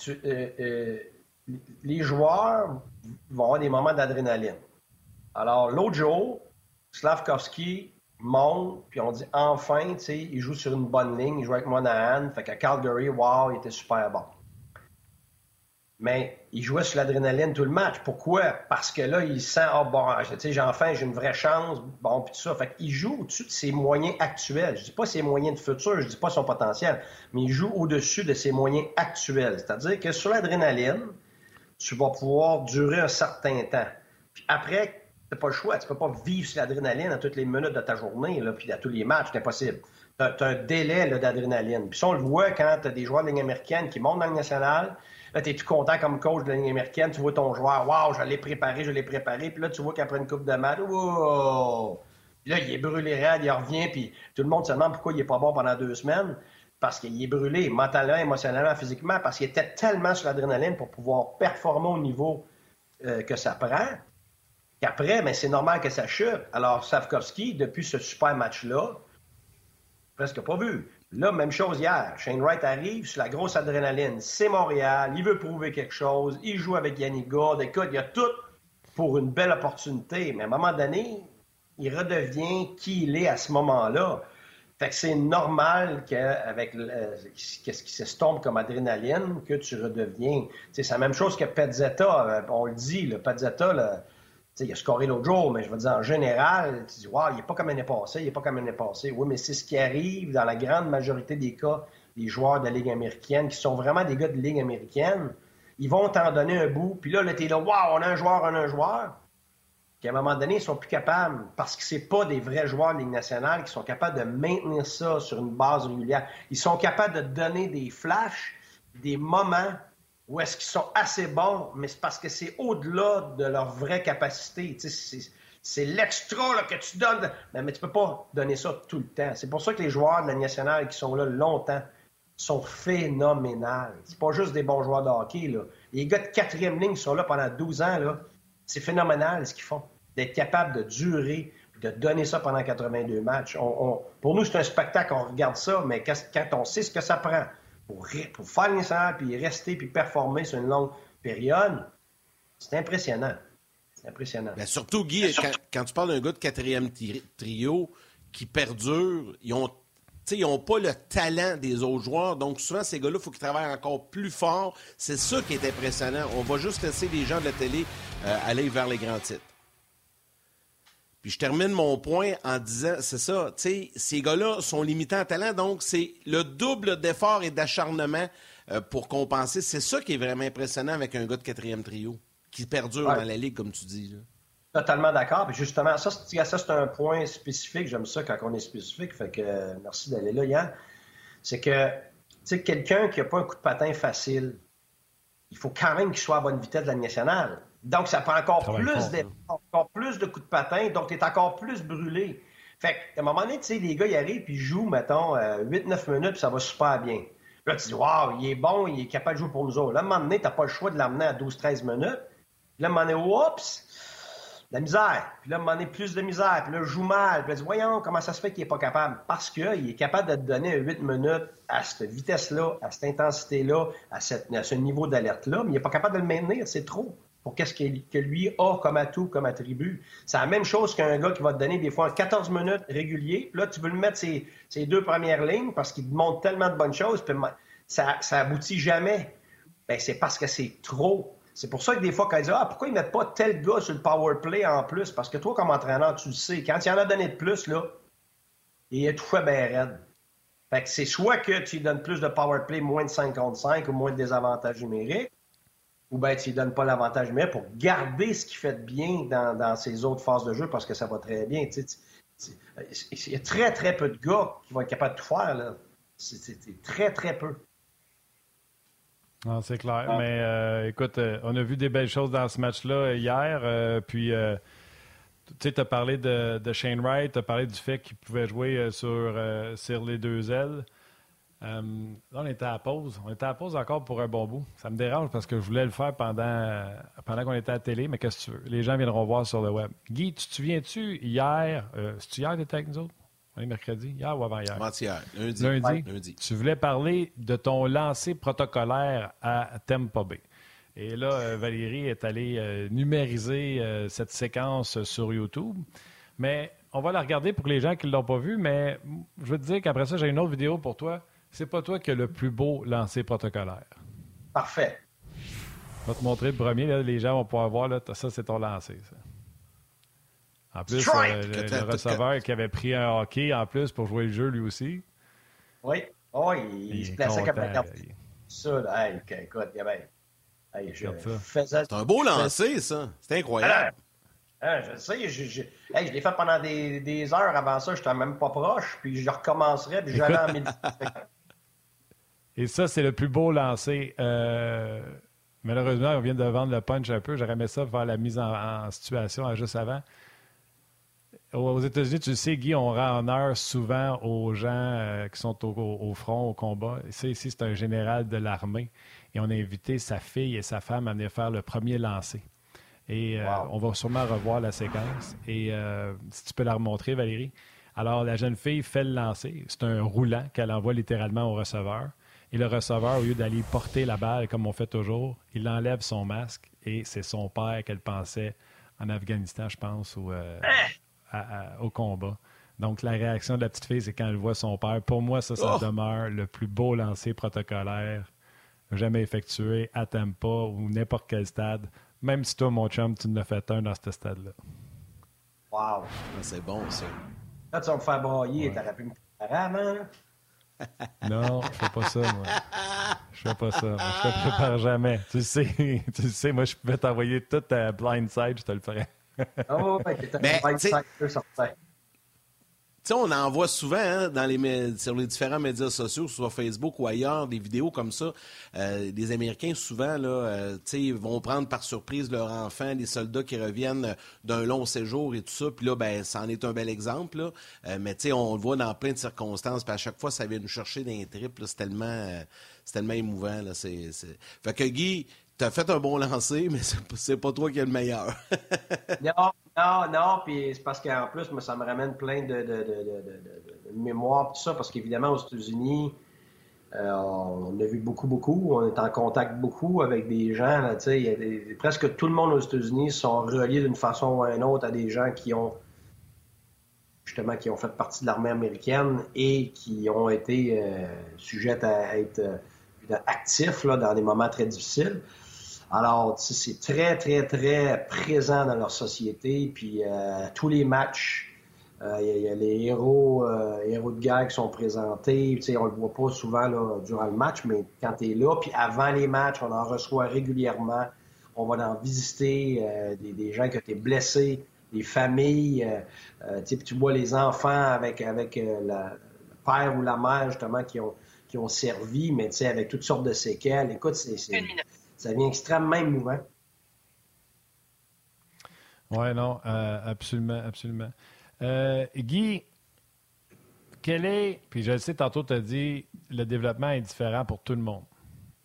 D: euh, les joueurs vont avoir des moments d'adrénaline. Alors, l'autre jour, Slavkovski monte, puis on dit enfin, tu sais, il joue sur une bonne ligne, il joue avec Monahan, fait qu'à Calgary, wow, il était super bon. Mais il jouait sur l'adrénaline tout le match. Pourquoi? Parce que là, il sent, oh bon, j'ai enfin, j'ai une vraie chance, bon, puis tout ça. Fait qu'il joue au-dessus de ses moyens actuels. Je dis pas ses moyens de futur, je dis pas son potentiel, mais il joue au-dessus de ses moyens actuels. C'est-à-dire que sur l'adrénaline, tu vas pouvoir durer un certain temps. Puis après, n'as pas le choix. Tu peux pas vivre sur l'adrénaline à toutes les minutes de ta journée, puis à tous les matchs, c'est impossible. Tu as, un délai d'adrénaline. Puis ça, on le voit quand tu as des joueurs de ligne américaine qui montent dans le national. Là, tu es tout content comme coach de la américaine? Tu vois ton joueur, waouh, je l'ai préparé, je l'ai préparé. Puis là, tu vois qu'après une coupe de match, wow! Puis là, il est brûlé raide, il revient, puis tout le monde se demande pourquoi il n'est pas bon pendant deux semaines. Parce qu'il est brûlé mentalement, émotionnellement, physiquement, parce qu'il était tellement sur l'adrénaline pour pouvoir performer au niveau euh, que ça prend. Et après, mais c'est normal que ça chute. Alors, Savkovski, depuis ce super match-là, presque pas vu. Là, même chose hier. Shane Wright arrive sur la grosse adrénaline. C'est Montréal. Il veut prouver quelque chose. Il joue avec Yannick Gord. Écoute, il y a tout pour une belle opportunité. Mais à un moment donné, il redevient qui il est à ce moment-là. Fait que c'est normal qu'avec qu'est-ce qui s'estompe comme adrénaline, que tu redeviens. C'est la même chose que Petzetta. Euh, on le dit, le Petzetta, il a scoré l'autre jour, mais je veux dire, en général, tu dis, wow, il n'est pas comme l'année passée, il n'est pas comme l'année passée. Oui, mais c'est ce qui arrive dans la grande majorité des cas des joueurs de Ligue américaine, qui sont vraiment des gars de Ligue américaine. Ils vont t'en donner un bout, puis là, là tu es là, wow, on a un joueur, on a un joueur. Puis à un moment donné, ils sont plus capables, parce que c'est pas des vrais joueurs de Ligue nationale qui sont capables de maintenir ça sur une base régulière. Ils sont capables de donner des flashs, des moments ou est-ce qu'ils sont assez bons, mais c'est parce que c'est au-delà de leur vraie capacité. C'est l'extra que tu donnes. Mais, mais tu peux pas donner ça tout le temps. C'est pour ça que les joueurs de la nationale qui sont là longtemps sont phénoménales. C'est pas juste des bons joueurs de hockey. Les gars de quatrième ligne sont là pendant 12 ans, c'est phénoménal ce qu'ils font. D'être capable de durer, de donner ça pendant 82 matchs. pour nous, c'est un spectacle, on regarde ça, mais quand on sait ce que ça prend, pour, pour faire le puis rester, puis performer sur une longue période, c'est impressionnant. C'est impressionnant.
A: Mais surtout, Guy, Quand, tu parles d'un gars de quatrième trio qui perdure, ils ont ils n'ont pas le talent des autres joueurs. Donc, souvent, ces gars-là, il faut qu'ils travaillent encore plus fort. C'est ça qui est impressionnant. On va juste laisser les gens de la télé euh, aller vers les grands titres. Puis je termine mon point en disant, c'est ça, tu sais, ces gars-là sont limités en talent, donc c'est le double d'effort et d'acharnement euh, pour compenser. C'est ça qui est vraiment impressionnant avec un gars de quatrième trio, qui perdure dans la ligue, comme tu dis.
D: Totalement d'accord. Puis justement, ça, ça c'est un point spécifique. J'aime ça quand on est spécifique. Fait que euh, merci d'aller là, Yann. C'est que, tu sais, quelqu'un qui n'a pas un coup de patin facile, il faut quand même qu'il soit à bonne vitesse de la nationale. Donc, ça prend encore plus d'efforts, encore plus de coups de patin, donc tu es encore plus brûlé. Fait qu'à un moment donné, tu sais, les gars, ils arrivent puis ils jouent, mettons, 8-9 euh, minutes, puis ça va super bien. là, tu dis, waouh, il est bon, il est capable de jouer pour nous autres. Là, à un moment donné, tu n'as pas le choix de l'amener à 12-13 minutes. Puis là, à un moment donné, oups, la misère. Puis là, à un moment donné, plus de misère. Puis là, joue mal. Puis là, dis, voyons, comment ça se fait qu'il n'est pas capable? Parce qu'il est capable de te donner 8 minutes à cette vitesse-là, à cette intensité-là, à, à ce niveau d'alerte-là, mais il n'est pas capable de le maintenir. C'est trop pour qu'est-ce que lui a comme atout, comme attribut. C'est la même chose qu'un gars qui va te donner des fois 14 minutes réguliers. Là, tu veux le mettre ses, deux premières lignes parce qu'il te montre tellement de bonnes choses, puis ça, ça aboutit jamais. Ben, c'est parce que c'est trop. C'est pour ça que des fois, quand ils disent Ah, pourquoi ils mettent pas tel gars sur le power play en plus? Parce que toi, comme entraîneur, tu le sais, quand il en a donné de plus, là, il est tout fait bien raide. Fait que c'est soit que tu lui donnes plus de power play, moins de 55 ou moins de désavantages numériques, ou bien tu ne donnes pas l'avantage mais pour garder ce qui fait de bien dans, dans, ces autres phases de jeu parce que ça va très bien. Il y a très, très peu de gars qui vont être capables de tout faire. Là. C'est très, très peu.
B: Non, c'est clair. Ah. Mais euh, écoute, euh, on a vu des belles choses dans ce match-là hier. Euh, puis, tu sais, tu as parlé de, Shane Wright, tu as parlé du fait qu'il pouvait jouer sur, sur les deux ailes. Là, on était à pause. On était à pause encore pour un bon bout. Ça me dérange parce que je voulais le faire pendant, pendant qu'on était à la télé, mais qu'est-ce que tu veux? Les gens viendront voir sur le web. Guy, tu te souviens-tu hier, c'est-tu hier que tu étais avec nous autres? On est mercredi, hier ou avant-hier?
A: Lundi.
B: Lundi. Tu voulais parler de ton lancer protocolaire à Tempo Bay. Et là, euh, Valérie est allée euh, numériser euh, cette séquence sur YouTube. Mais on va la regarder pour les gens qui ne l'ont pas vue. Mais je veux te dire qu'après ça, j'ai une autre vidéo pour toi. C'est pas toi qui as le plus beau lancer protocolaire.
D: Parfait.
B: Je vais te montrer le premier. les gens vont pouvoir voir. Là, ça, c'est ton lancer. Ça. En plus, euh, le, receveur qui avait pris un hockey en plus pour jouer le jeu lui aussi.
D: Oui. Oh, il, se plaçait comme un Ça, là, hey, écoute, il avait. Hey,
A: C'est un beau lancer, ça. C'est incroyable.
D: Ah, je sais, je, je, hey, je l'ai fait pendant des, des, heures avant ça, je n'étais même pas proche, puis je recommencerais, puis j'allais en méditation.
B: Et ça, c'est le plus beau lancer. Euh, malheureusement, on vient de vendre le punch un peu. J'aurais aimé ça faire la mise en, en situation juste avant. Aux États-Unis, tu le sais, Guy, on rend honneur souvent aux gens euh, qui sont au, front, au combat. Ça, ici, c'est un général de l'armée. Et on a invité sa fille et sa femme à venir faire le premier lancer. Et euh, on va sûrement revoir la séquence. Et euh, si tu peux la remontrer, Valérie. Alors, la jeune fille fait le lancer. C'est un roulant qu'elle envoie littéralement au receveur. Et le receveur, au lieu d'aller porter la balle comme on fait toujours, il enlève son masque et c'est son père qu'elle pensait en Afghanistan, je pense, ou hein? au combat. Donc, la réaction de la petite fille, c'est quand elle voit son père. Pour moi, ça, ça oh! demeure le plus beau lancer protocolaire jamais effectué à Tampa ou n'importe quel stade. Même si toi, mon chum, tu ne l'as fait un dans ce stade-là.
D: Wow! Ah,
A: c'est bon, ça.
D: Là, tu vas me faire brailler. Ouais. T'aurais pu me faire
B: Non, je fais pas ça, moi. Je fais pas ça. Je te prépare jamais. Tu sais, tu sais, moi, je pouvais t'envoyer toute ta blind side, je te le ferais
D: oh, Mais,
A: on en voit souvent hein, dans les, sur les différents médias sociaux, sur Facebook ou ailleurs, des vidéos comme ça. Euh, des Américains, souvent, là, euh, vont prendre par surprise leur enfant, des soldats qui reviennent d'un long séjour et tout ça. Puis là, ben, ça en est un bel exemple. Là. Euh, mais on le voit dans plein de circonstances. Puis à chaque fois, ça vient nous chercher des tripes. C'est tellement, c'est tellement émouvant. Là. C'est, Fait que Guy, tu as fait un bon lancer, mais c'est pas toi qui es le meilleur.
D: non, non, non. Puis c'est parce qu'en plus, ça me ramène plein de, de, de, de mémoire, tout ça, parce qu'évidemment, aux États-Unis, euh, on a vu beaucoup, beaucoup. On est en contact beaucoup avec des gens. Presque tout le monde aux États-Unis sont reliés d'une façon ou d'une autre à des gens qui ont justement qui ont fait partie de l'armée américaine et qui ont été euh, sujets à être euh, actifs là, dans des moments très difficiles. Alors, c'est très, très, très présent dans leur société. Puis, euh, tous les matchs, euh, il y, a les héros, euh, héros de guerre qui sont présentés. Tu sais, on le voit pas souvent là, durant le match, mais quand tu es là, puis avant les matchs, on en reçoit régulièrement. On va en visiter des, des, gens qui ont été blessés, des familles. tu sais, puis tu vois les enfants avec, avec le père ou la mère, justement, qui ont, qui ont servi, mais tu sais, avec toutes sortes de séquelles. Écoute, c'est ça devient extrêmement émouvant.
B: Oui, non, euh, absolument, absolument. Euh, Guy, quel est, puis je le sais, tantôt tu as dit, le développement est différent pour tout le monde.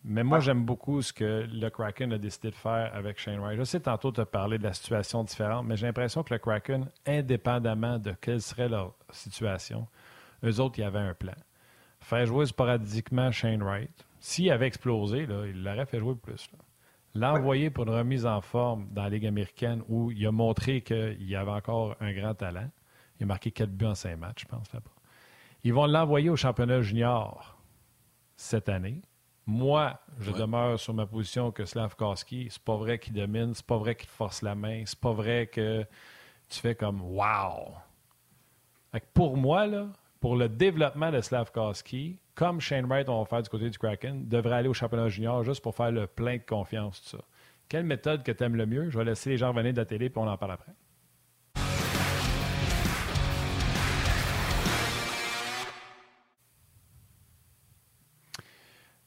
B: Mais moi, j'aime beaucoup ce que le Kraken a décidé de faire avec Shane Wright. Je sais, tantôt, tu as parlé de la situation différente, mais j'ai l'impression que le Kraken, indépendamment de quelle serait leur situation, eux autres, il y avait un plan. Faire jouer sporadiquement Shane Wright, s'il avait explosé, il l'aurait fait jouer plus. L'envoyer pour une remise en forme dans la Ligue américaine où il a montré qu'il avait encore un grand talent. Il a marqué quatre buts en cinq matchs, je pense. Là-bas. Ils vont l'envoyer au championnat junior cette année. Moi, je demeure sur ma position que Slavkowski, c'est pas vrai qu'il domine, c'est pas vrai qu'il force la main, c'est pas vrai que tu fais comme Wow! pour moi, là, pour le développement de Slavkowski, comme Shane Wright, on va faire du côté du Kraken, devrait aller au championnat junior juste pour faire le plein de confiance, tout ça. Quelle méthode que tu aimes le mieux? Je vais laisser les gens revenir de la télé puis on en parle après.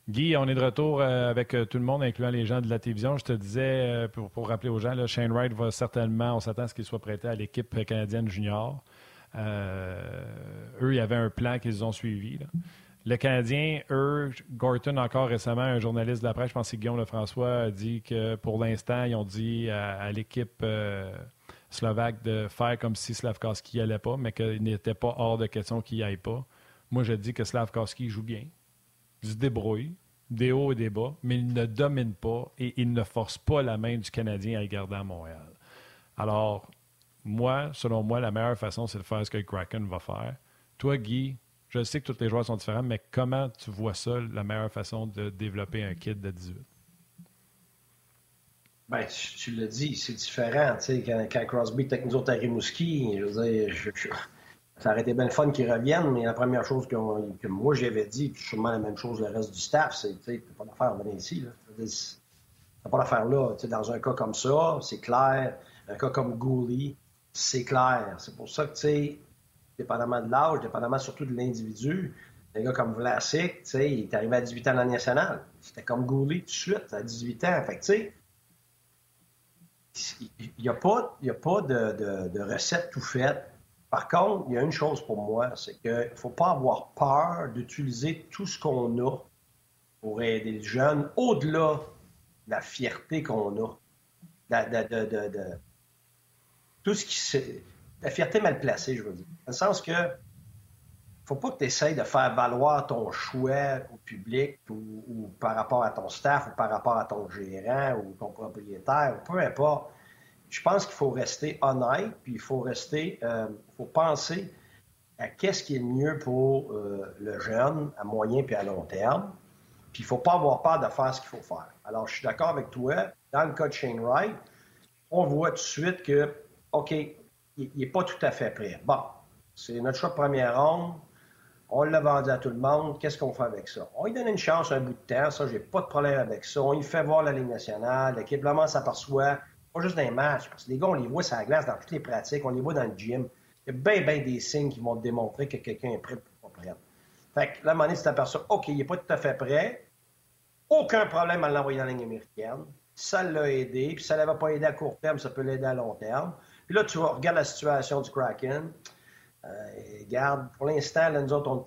B: Guy, on est de retour euh, avec euh, tout le monde, incluant les gens de la télévision. Je te disais, euh, pour, rappeler aux gens, Shane Wright va certainement, on s'attend à ce qu'il soit prêté à l'équipe canadienne junior eux, il y avait un plan qu'ils ont suivi. Le Canadien, eux, Gorton, encore récemment, un journaliste de la presse, je pense que Guillaume Lefrançois, a dit que pour l'instant, ils ont dit à, l'équipe slovaque de faire comme si Slavkovski n'y allait pas, mais qu'il n'était pas hors de question qu'il n'y aille pas. Moi, je dis que Slavkovski joue bien. Il se débrouille, des hauts et des bas, mais il ne domine pas et il ne force pas la main du Canadien à le garder à Montréal. Alors, moi, selon moi, la meilleure façon, c'est de faire ce que Kraken va faire. Toi, Guy, je sais que tous les joueurs sont différents, mais comment tu vois ça, la meilleure façon de développer un kit de 18?
D: Ben, tu, l'as dit, c'est différent. Quand, quand Crosby était avec nous autres à Rimouski, je veux dire, ça aurait été bien le fun qu'ils reviennent, mais la première chose que, moi j'avais dit, puis sûrement la même chose le reste du staff, c'est tu sais, pas d'affaire venir ici. T'as pas d'affaire là. Dans un cas comme ça, c'est clair. Un cas comme Gouli, c'est clair. C'est pour ça que, tu sais, dépendamment de l'âge, dépendamment surtout de l'individu, un gars comme Vlasic, tu sais, il est arrivé à 18 ans dans la nationale. C'était comme Gouli tout de suite, à 18 ans. Fait tu sais, il n'y a pas, a pas de, de, recette tout faite. Par contre, il y a une chose pour moi, c'est qu'il ne faut pas avoir peur d'utiliser tout ce qu'on a pour aider les jeunes, au-delà de la fierté qu'on a. De, tout ce qui La fierté mal placée, je veux dire. Dans le sens que faut pas que tu essayes de faire valoir ton choix au public ou, par rapport à ton staff ou par rapport à ton gérant ou ton propriétaire, ou peu importe. Je pense qu'il faut rester honnête, puis il faut rester, euh, faut penser à qu'est-ce qui est mieux pour euh, le jeune à moyen puis à long terme. Puis il faut pas avoir peur de faire ce qu'il faut faire. Alors, je suis d'accord avec toi. Dans le cas de Shane Wright, on voit tout de suite que, OK, il n'est pas tout à fait prêt. Bon, c'est notre choix de première ronde. On l'a vendu à tout le monde. Qu'est-ce qu'on fait avec ça? On lui donne une chance un bout de temps. Ça, j'ai pas de problème avec ça. On lui fait voir la Ligue nationale. L'équipe s'aperçoit, pas juste dans les matchs, parce que les gars, on les voit sur la glace dans toutes les pratiques. On les voit dans le gym. Il y a bien, bien des signes qui vont démontrer que quelqu'un est prêt ou pas. Fait que là, à un tu t'aperçois, OK, il n'est pas tout à fait prêt. Aucun problème à l'envoyer dans la ligne américaine. Ça l'a aidé. Puis ça ne l'avait pas aidé à court terme, ça peut l'aider à long terme. Puis là, tu regardes la situation du Kraken. Euh, garde, pour l'instant, nous autres, on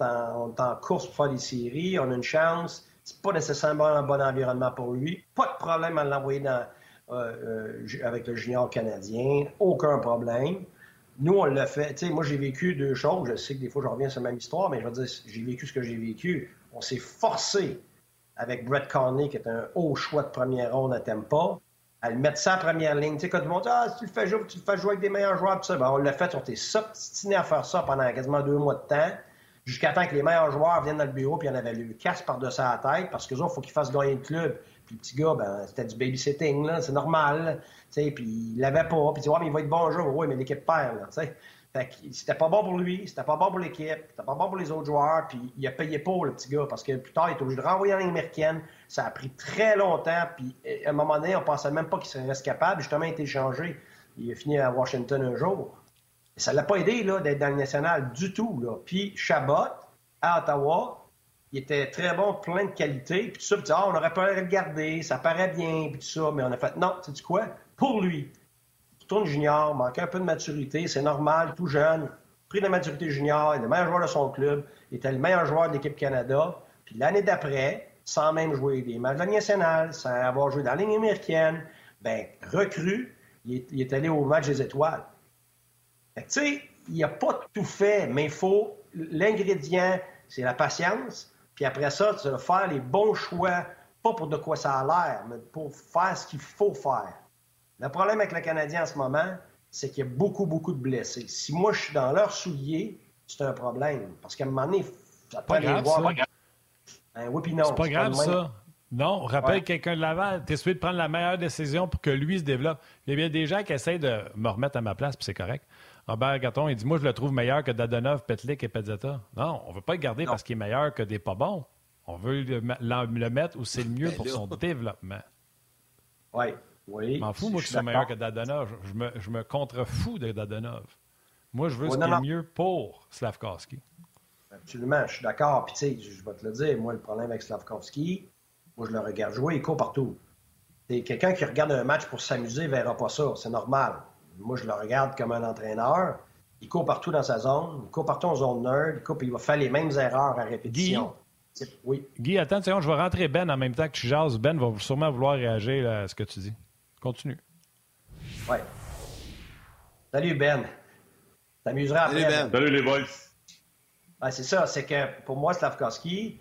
D: est, en, course pour faire des séries. On a une chance. C'est pas nécessairement un bon environnement pour lui. Pas de problème à l'envoyer euh, euh, avec le junior canadien. Aucun problème. Nous, on l'a fait. Moi, j'ai vécu deux choses. Je sais que des fois, je reviens sur la même histoire, mais je veux dire, j'ai vécu ce que j'ai vécu. On s'est forcé avec Brett Carney, qui est un haut choix de première ronde à Tempa, à le mettre ça en première ligne. Tu sais, quand tu montes, ah, si tu le fais jouer, tu le fais jouer avec des meilleurs joueurs, tout ça. Ben, on l'a fait, on s'est substiné à faire ça pendant quasiment deux mois de temps, jusqu'à temps que les meilleurs joueurs viennent dans le bureau, puis il en avait le casse par-dessus la tête, parce que il faut qu'ils fassent gagner le club. Puis le petit gars, ben, c'était du babysitting, là, c'est normal. Tu sais, puis il l'avait pas. Puis tu vois, mais il va être bon jour. Oui, mais l'équipe perd, là, tu sais. C'était pas bon pour lui, c'était pas bon pour l'équipe, c'était pas bon pour les autres joueurs, puis il a payé pour le petit gars, parce que plus tard, il est obligé de renvoyer en ligne américaine. Ça a pris très longtemps, puis à un moment donné, on pensait même pas qu'il serait capable. Justement, il a été échangé. Il a fini à Washington un jour. Et ça l'a pas aidé là, d'être dans le national du tout. Puis Chabot, à Ottawa, il était très bon, plein de qualités, puis tout ça, puis ah, on aurait pu le garder, ça paraît bien, puis tout ça, mais on a fait non, sais quoi? Pour lui, tourne junior, manquait un peu de maturité, c'est normal, tout jeune, pris de maturité junior, il est le meilleur joueur de son club, il était le meilleur joueur de l'équipe Canada. Puis l'année d'après, sans même jouer des matchs de la sans avoir joué dans la ligne américaine, ben recru, il est, allé au match des étoiles. Tu sais, il n'a pas tout fait, mais il faut l'ingrédient, c'est la patience. Puis après ça, tu vas faire les bons choix, pas pour de quoi ça a l'air, mais pour faire ce qu'il faut faire. Le problème avec le Canadien en ce moment, c'est qu'il y a beaucoup, beaucoup de blessés. Si moi, je suis dans leur soulier, c'est un problème. Parce qu'à un moment donné,
B: ça peut aller voir. Ben, oui, puis non. C'est pas grave, ça. Non, rappelle quelqu'un de Laval. Tu es de prendre la meilleure décision pour que lui se développe. Il y a bien des gens qui essayent de me remettre à ma place, puis c'est correct. Robert Gatton, il dit Moi, je le trouve meilleur que Dadonov, Petlik et Pezzetta. Non, on ne veut pas le garder parce qu'il est meilleur que des pas bons. On veut le, mettre où c'est le mieux ben pour son développement.
D: Oui. Oui.
B: Je m'en fous, moi, que soit meilleur que Dadonov. Je me, je me contrefous de Dadonov. Moi, je veux ce qui est mieux pour Slavkovski.
D: Absolument, je suis d'accord. Puis, tu sais, je vais te le dire, moi, le problème avec Slavkovski, Moi, je le regarde jouer, il court partout. Quelqu'un qui regarde un match pour s'amuser ne verra pas ça. C'est normal. Moi, je le regarde comme un entraîneur. Il court partout dans sa zone. Il court partout en zone nerd. Il, court, il va faire les mêmes erreurs à répétition.
B: Guy, oui. Guy, attends une seconde. Je vais rentrer Ben en même temps que tu jases. Ben va sûrement vouloir réagir à ce que tu dis. Continue.
D: Oui. Salut, Ben. T'amuseras après.
E: Salut, Ben. Salut, les boys.
D: c'est ça. C'est que pour moi, Slavkovski,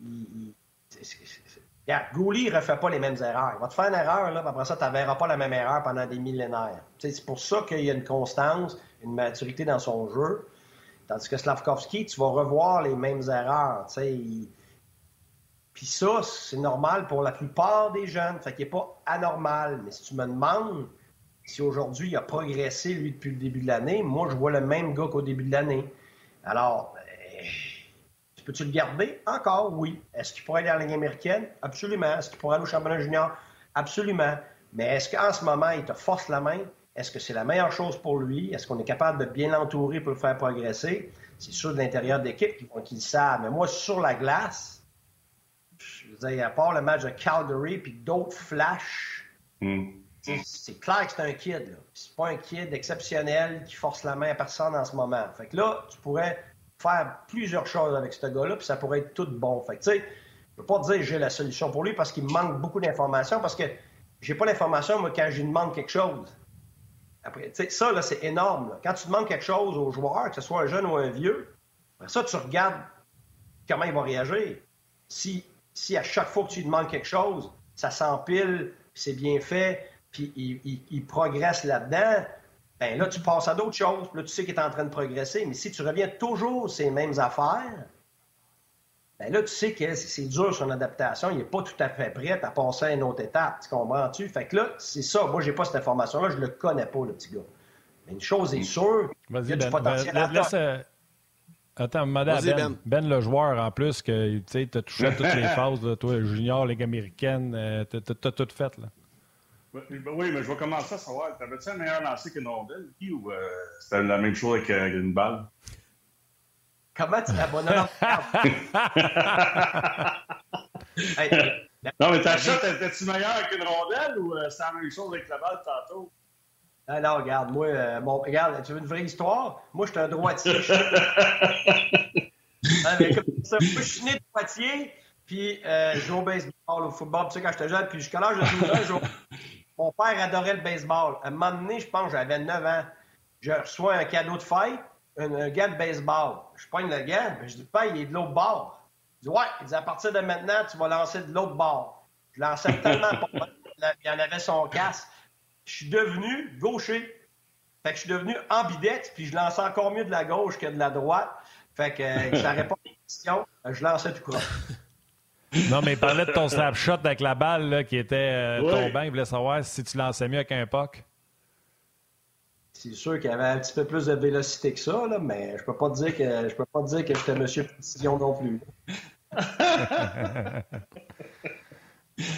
D: il, Regarde, Gouli ne refait pas les mêmes erreurs. Il va te faire une erreur, là, après ça, tu ne verras pas la même erreur pendant des millénaires. C'est pour ça qu'il y a une constance, une maturité dans son jeu. Tandis que Slavkovski, tu vas revoir les mêmes erreurs. Puis ça, c'est normal pour la plupart des jeunes. Fait qu'il n'est pas anormal. Mais si tu me demandes si aujourd'hui il a progressé, lui, depuis le début de l'année, moi, je vois le même gars qu'au début de l'année. Alors, Peux-tu le garder? Encore, oui. Est-ce qu'il pourrait aller à la Ligue américaine? Absolument. Est-ce qu'il pourrait aller au championnat junior? Absolument. Mais est-ce qu'en ce moment, il te force la main? Est-ce que c'est la meilleure chose pour lui? Est-ce qu'on est capable de bien l'entourer pour le faire progresser? C'est sûr de l'intérieur d'équipe qu'ils le savent. Mais moi, sur la glace, dire, à part le match de Calgary puis d'autres flashs, hmm. c'est clair que c'est un kid. C'est pas un kid exceptionnel qui force la main à personne en ce moment. Fait que là, tu pourrais faire plusieurs choses avec ce gars-là, puis ça pourrait être tout bon. Fait tu sais, je ne veux pas dire que j'ai la solution pour lui parce qu'il me manque beaucoup d'informations, parce que j'ai pas l'information, moi, quand je lui demande quelque chose. Après, tu sais, ça, là, c'est énorme. Quand tu demandes quelque chose aux joueurs, que ce soit un jeune ou un vieux, après ça, tu regardes comment il va réagir. Si, si à chaque fois que tu lui demandes quelque chose, ça s'empile, c'est bien fait, puis il, il progresse là-dedans, ben là, tu passes à d'autres choses. Là, tu sais qu'il est en train de progresser. Mais si tu reviens toujours ces mêmes affaires, ben là, tu sais que c'est dur son adaptation. Il n'est pas tout à fait prêt à passer à une autre étape. Tu comprends-tu? Fait que là, c'est ça. Moi, j'ai pas cette information-là. Je le connais pas, le petit gars. Mais une chose est sûre, il y a du ben, potentiel ben, laisse, euh,
B: Attends, madame ben, ben, ben. le joueur, en plus, que tu as touché à toutes les phases, toi, junior, Ligue américaine, euh, tu as, tout fait. Là.
E: Oui, mais je vais commencer à savoir. T'avais-tu un meilleur lancé qu'une rondelle, ou euh, c'était la même chose avec euh, une balle?
D: Comment tu l'abonnes?
E: non, mais ta shot, étais-tu meilleur qu'une rondelle ou euh, c'était la même chose avec la balle tantôt?
D: Ah non, regarde, moi, euh, bon, regarde, tu veux une vraie histoire? Moi, j'étais un droitier. ah, mais comme ça, moi, je suis né droitier, puis euh, je joue au baseball, au football, tu sais, quand j'étais jeune, puis jusqu'à l'âge de 12 ans, je mon père adorait le baseball. À un moment donné, je pense que j'avais 9 ans. Je reçois un cadeau de fête, un, gars de baseball. Je pogne le gars, je dis, père, il est de l'autre bord. Il dit, ouais, il dit, à partir de maintenant, tu vas lancer de l'autre bord. Je lançais tellement pas. Il en avait son casque. Je suis devenu gaucher. Fait que je suis devenu ambidex, puis je lançais encore mieux de la gauche que de la droite. Fait que euh, ça répond à la question. Je lançais tout court.
B: Non, mais il parlait de ton snapshot avec la balle là, qui était euh, tombant. Il voulait savoir si tu lançais mieux avec un puck.
D: C'est sûr qu'il y avait un petit peu plus de vélocité que ça, là, mais je peux pas te dire que je peux pas te dire que j'étais Monsieur Précision non plus.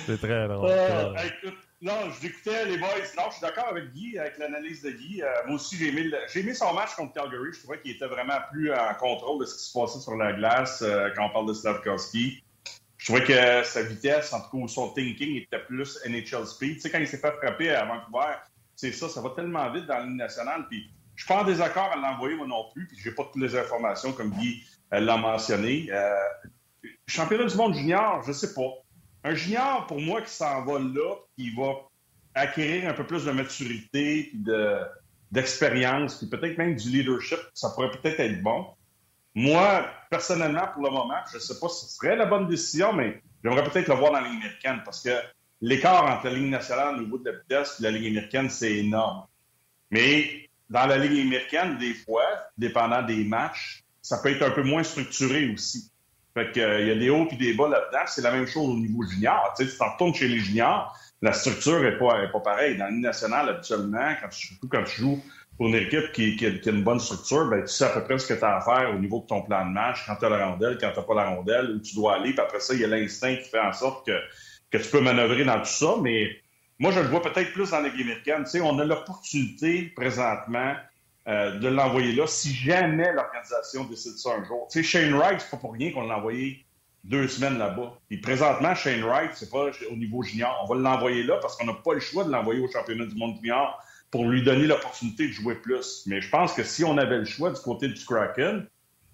B: C'est très drôle. Euh,
E: non, je l'écoutais, les boys. Non, je suis d'accord avec Guy, avec l'analyse de Guy. Euh, moi aussi, j'ai aimé, j'ai son match contre Calgary. Je trouvais qu'il était vraiment plus en contrôle de ce qui se passait sur la glace quand on parle de Slavkovski je trouvais que sa vitesse, en tout cas, son thinking était plus NHL speed. Tu sais, quand il s'est fait frapper à Vancouver, c'est ça, ça va tellement vite dans la ligne nationale. Puis, je suis pas en désaccord à l'envoyer, moi non plus. Puis, j'ai pas toutes les informations, comme Guy euh, l'a mentionné. Euh, championnat du monde junior, je sais pas. Un junior, pour moi, qui s'en va là, qui va acquérir un peu plus de maturité, puis de, d'expérience, puis peut-être même du leadership, ça pourrait peut-être être bon. Moi, personnellement, pour le moment, je ne sais pas si ce serait la bonne décision, mais j'aimerais peut-être le voir dans la ligne américaine parce que l'écart entre la ligne nationale au niveau de la vitesse et la ligne américaine, c'est énorme. Mais dans la ligne américaine, des fois, dépendant des matchs, ça peut être un peu moins structuré aussi. Fait euh, y a des hauts et des bas là-dedans. C'est la même chose au niveau junior. Tu sais, tu t'en retournes chez les juniors, la structure n'est pas, pas pareille. Dans la ligne nationale, habituellement, quand tu, surtout quand tu joues pour une équipe qui, a, une bonne structure, ben, tu sais à peu près ce que tu as à faire au niveau de ton plan de match, quand tu as la rondelle, quand tu pas la rondelle, où tu dois aller. Puis après ça, il y a l'instinct qui fait en sorte que, que tu peux manœuvrer dans tout ça. Mais moi, je le vois peut-être plus dans les game américaine. Tu sais, on a l'opportunité présentement euh, de l'envoyer là si jamais l'organisation décide ça un jour. Tu sais, Shane Wright, c'est pas pour rien qu'on l'a envoyé deux semaines là-bas. Et présentement, Shane Wright, c'est pas au niveau junior. On va l'envoyer là parce qu'on n'a pas le choix de l'envoyer au championnat du monde junior pour lui donner l'opportunité de jouer plus. Mais je pense que si on avait le choix du côté du Kraken,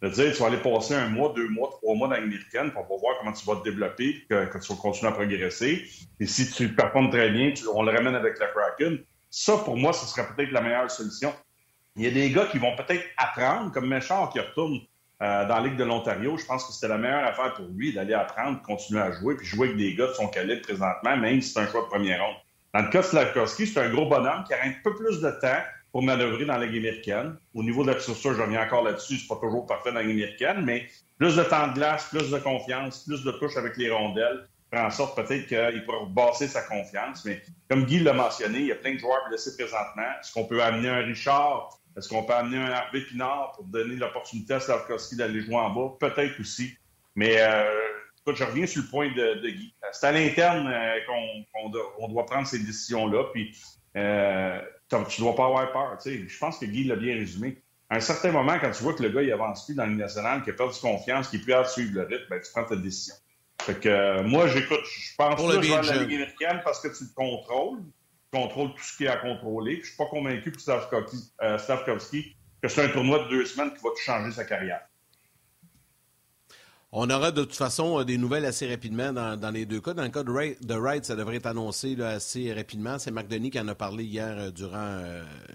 E: de dire tu vas aller passer un mois, deux mois, trois mois dans l'américaine, pour voir comment tu vas te développer, que, que, tu vas continuer à progresser. Et si tu performes très bien, on le ramène avec la Kraken. Ça, pour moi, ce serait peut-être la meilleure solution. Il y a des gars qui vont peut-être apprendre, comme Méchard qui retourne euh, dans la Ligue de l'Ontario. Je pense que c'était la meilleure affaire pour lui d'aller apprendre, continuer à jouer, puis jouer avec des gars de son calibre présentement, même si c'est un choix de première ronde. Dans le cas de Slavkovski, c'est un gros bonhomme qui a un peu plus de temps pour manœuvrer dans la Ligue américaine. Au niveau de la structure, je reviens encore là-dessus, c'est pas toujours parfait dans la Ligue américaine, mais plus de temps de glace, plus de confiance, plus de touches avec les rondelles, en sorte peut-être qu'il pourra basser sa confiance. Mais comme Guy l'a mentionné, il y a plein de joueurs blessés présentement. Est-ce qu'on peut amener un Richard est-ce qu'on peut amener un Hervé Pinard pour donner l'opportunité à Slavkovski d'aller jouer en bas? Peut-être aussi. Mais euh, écoute, je reviens sur le point de, Guy. C'est à l'interne euh, qu'on doit prendre ces décisions-là. Puis euh, tu dois pas avoir peur. Je pense que Guy l'a bien résumé. À un certain moment, quand tu vois que le gars il avance plus dans le national, qu'il a perdu confiance, qu'il est plus à suivre le rythme, ben, tu prends ta décision. Fait que euh, moi, j'écoute, je pense que la Ligue américaine parce que tu le contrôles contrôle tout ce qui est à contrôler. Je suis pas convaincu euh, Stavkovski que c'est un tournoi de deux semaines qui va tout changer sa carrière.
A: On aura de toute façon euh, des nouvelles assez rapidement dans, les deux cas. Dans le cas de Wright, ça devrait être annoncé assez rapidement. C'est Marc Denis qui en a parlé hier euh, durant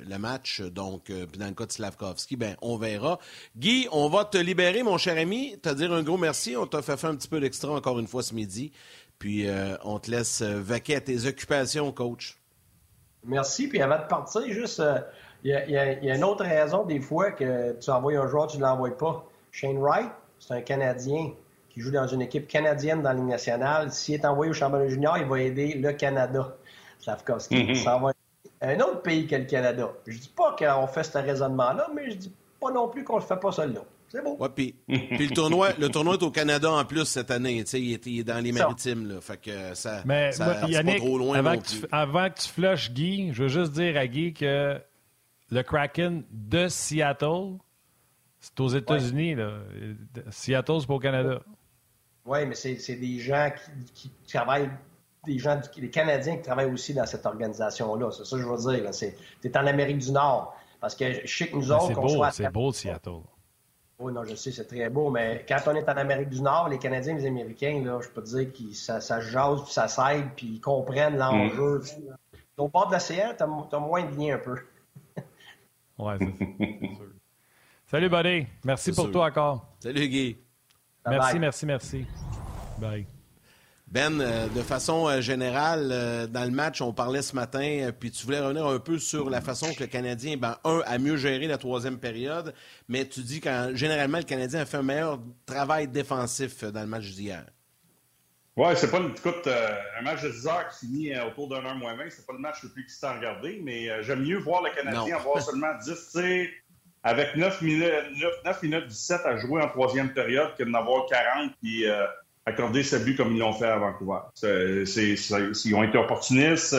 A: le match. Donc, puis dans le cas de Slavkovski, ben, on verra. Guy, on va te libérer, mon cher ami, te dire un gros merci. On t'a fait faire un petit peu d'extra encore une fois ce midi. Puis, on te laisse vaquer à tes occupations, coach.
D: Merci. Puis avant de partir, juste, euh, il y, a une autre raison des fois que tu envoies un joueur, tu ne l'envoies pas. Shane Wright, c'est un Canadien qui joue dans une équipe canadienne dans la Ligue nationale. S'il est envoyé au championnat junior, il va aider le Canada. Slavkovski. Mm-hmm. un autre pays que le Canada. Je dis pas qu'on fait ce raisonnement-là, mais je dis pas non plus qu'on ne fait pas ça là. C'est beau.
A: Ouais, puis, le, tournoi, le tournoi est au Canada en plus cette année. Il est, il est dans les maritimes. Là, fait que ça,
B: Mais, ça, pas trop loin avant, que tu, avant que tu flushes Guy, je veux juste dire à Guy que le Kraken de Seattle, c'est aux États-Unis. Seattle, c'est pas au Canada.
D: Oui, mais c'est des gens qui, travaillent des gens, des Canadiens qui travaillent aussi dans cette organisation-là. C'est ça que je veux dire. Tu es en Amérique du Nord. Parce que je sais que nous autres,
B: C'est beau, c'est beau, Seattle.
D: Oui, non, je sais, c'est très beau, mais quand on est en Amérique du Nord, les Canadiens et les Américains, là, je peux te dire que ça, ça jase, puis ça s'aide, puis ils comprennent l'enjeu. Mm. Au bord de l'océan, tu as, moins de lien un peu.
B: oui, c'est Salut, buddy. Merci pour toi encore.
A: Salut, Guy.
B: merci, merci, merci. Bye.
A: Ben, euh, de façon euh, générale, euh, dans le match, on parlait ce matin, puis tu voulais revenir un peu sur la façon que le Canadien, ben, un, a mieux géré la troisième période, mais tu dis que généralement, le Canadien a fait un meilleur travail défensif dans le match d'hier.
E: Oui, c'est pas écoute, un match de 10 heures qui finit autour d'un heure moins 20, c'est pas le match le plus excitant à regarder, mais j'aime mieux voir le Canadien avoir seulement 10 tirs avec 9 minutes, 9, minutes 17 à jouer en troisième période que d'en avoir 40 puis accorder ce but comme ils l'ont fait à Vancouver. ils ont été opportunistes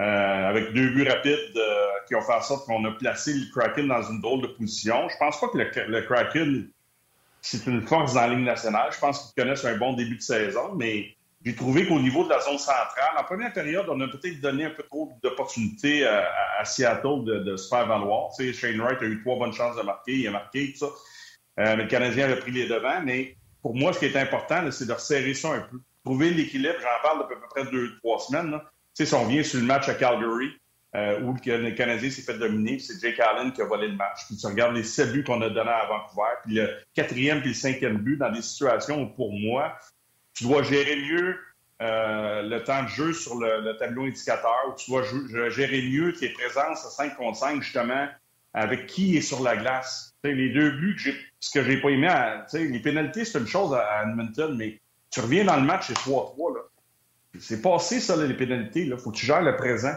E: euh, avec deux buts rapides euh, qui ont fait en sorte qu'on a placé le Kraken dans une drôle de position. Je pense pas que le, Kraken, c'est une force dans la Ligue nationale. Je pense qu'ils connaissent un bon début de saison, mais j'ai trouvé qu'au niveau de la zone centrale, en première période, on a peut-être donné un peu trop d'opportunités à, Seattle de, se faire valoir. Tu Shane Wright a eu trois bonnes chances de marquer, il a marqué, tout ça. Euh, mais le Canadien avait pris les devants, mais pour moi, ce qui est important, c'est de resserrer ça un peu. Trouver l'équilibre, j'en parle depuis à peu près deux, trois semaines. Tu sais, si on vient sur le match à Calgary, euh, où le Canadien s'est fait dominer, c'est Jake Allen qui a volé le match. Puis tu regardes les sept buts qu'on a donnés à Vancouver, puis le quatrième puis le cinquième but dans des situations où, pour moi, tu dois gérer mieux euh, le temps de jeu sur le, tableau indicateur, où tu dois gérer mieux tes présences à 5 contre 5, justement, avec qui est sur la glace. les deux buts que ce que j'ai pas aimé, les pénalités, c'est une chose à, Edmonton, mais tu reviens dans le match, c'est 3-3. Là. C'est passé, ça, les pénalités. Il faut que tu gères le présent.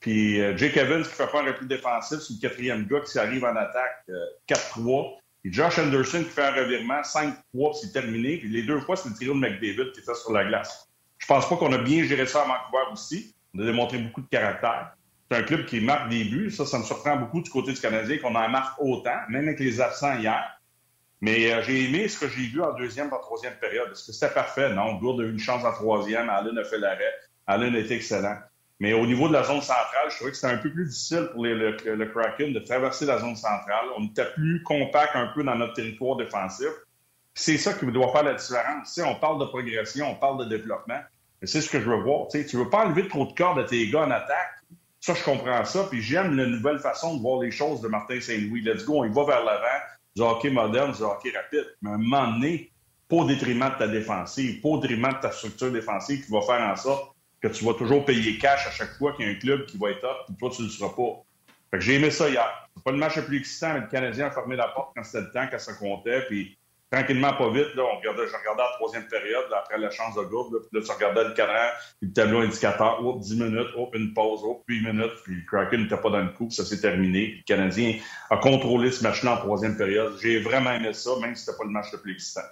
E: Puis euh, Jake Evans qui fait faire un repli défensif, c'est le quatrième gars qui arrive en attaque, 4-3. Euh, puis Josh Anderson qui fait un revirement, 5-3, puis c'est terminé. Puis les deux fois, c'est le trio de McDavid qui était sur la glace. Je pense pas qu'on a bien géré ça à Vancouver aussi. On a démontré beaucoup de caractère. C'est un club qui marque des buts. Ça, ça me surprend beaucoup du côté du Canadien qu'on en marque autant, même avec les absents hier. Mais euh, j'ai aimé ce que j'ai vu en deuxième et troisième période. Est-ce que c'était parfait? Non. Gourde a eu une chance en troisième. Allen a fait l'arrêt. Allen a été excellent. Mais au niveau de la zone centrale, je trouvais que c'était un peu plus difficile pour le, le, Kraken de traverser la zone centrale. On était plus compact un peu dans notre territoire défensif. C'est ça qui doit faire la différence. Tu on parle de progression, on parle de développement. C'est ce que je veux voir. Tu ne veux pas enlever trop de corps à tes gars en attaque. Ça, je comprends ça. Puis j'aime la nouvelle façon de voir les choses de Martin Saint-Louis. Let's go, on y va vers l'avant. Du hockey moderne, du hockey rapide. Mais à un moment donné, pas au détriment de ta défensive, pas au détriment de ta structure défensive qui va faire en sorte que tu vas toujours payer cash à chaque fois qu'il y a un club qui va être up, puis toi, tu ne le seras pas. Fait que j'ai aimé ça hier. C'est pas le match le plus excitant, mais le Canadien a fermé la porte quand c'était le temps, quand ça comptait, puis tranquillement, pas vite, là, on regardait, je regardais la troisième période, après la chance de Gourde, là, tu regardais le cadran, puis le tableau indicateur, oh, 10 minutes, oh, une pause, oh, 8 minutes, puis le Kraken n'était pas dans le coup, ça s'est terminé. Puis le Canadien a contrôlé ce match-là en troisième période. J'ai vraiment aimé ça, même si c'était pas le match le plus excitant.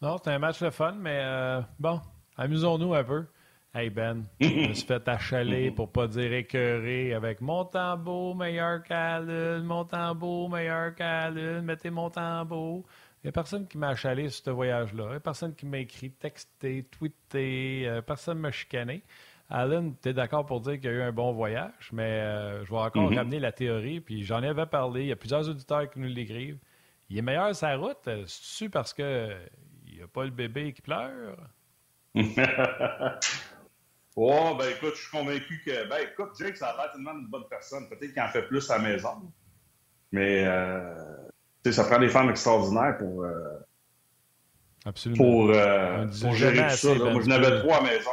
B: Non, c'était un match de fun, mais euh, bon, amusons-nous un peu. Hey Ben, je me suis fait achaler pour pas dire écœuré avec mon tambour meilleur qu'à mon tambour meilleur qu'à mettez mon tambour. Il n'y a personne qui m'a achalé sur ce voyage-là. Il n'y a personne qui m'a écrit, texté, tweeté, euh, personne ne m'a chicané. Alan, tu es d'accord pour dire qu'il y a eu un bon voyage, mais euh, je vais encore mm-hmm. ramener la théorie, puis j'en avais parlé. Il y a plusieurs auditeurs qui nous l'écrivent. Il est meilleur sa route, c'est-tu parce qu'il n'y a pas le bébé qui pleure?
E: Oh, ben écoute, je suis convaincu que. Ben écoute, Jake, ça a l'air tellement une bonne personne. Peut-être qu'il en fait plus à la maison. Mais, euh, tu sais, ça prend des femmes extraordinaires pour. Euh,
B: Absolument.
E: Pour, euh, pour gérer tout ça. Moi, je n'avais trois à maison.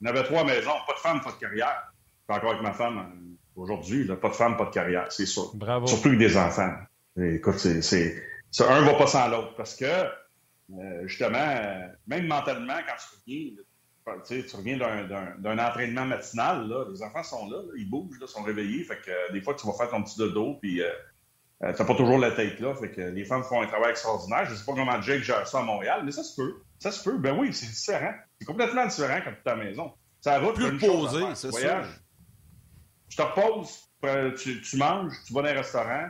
E: Je n'avais trois à maison. Pas de femme, pas de carrière. Je suis encore avec ma femme aujourd'hui. Pas de femme, pas de carrière, c'est sûr.
B: Bravo.
E: Surtout avec des enfants. Et, écoute, c'est. un va pas sans l'autre. Parce que, justement, même mentalement, quand tu reviens, tu reviens d'un entraînement matinal, là, les enfants sont là, ils bougent, là, sont réveillés. Fait que euh, des fois, tu vas faire ton petit dodo, puis euh, euh tu n'as pas toujours la tête là. Fait que les femmes font un travail extraordinaire. Je ne sais pas comment Jake gère ça à Montréal, mais ça se peut. Ça se peut. Ben oui, c'est différent. C'est complètement différent quand tu es à la maison. Ça va
A: plus posé, c'est ça.
E: Tu te reposes, tu, tu, manges, tu vas dans un restaurant,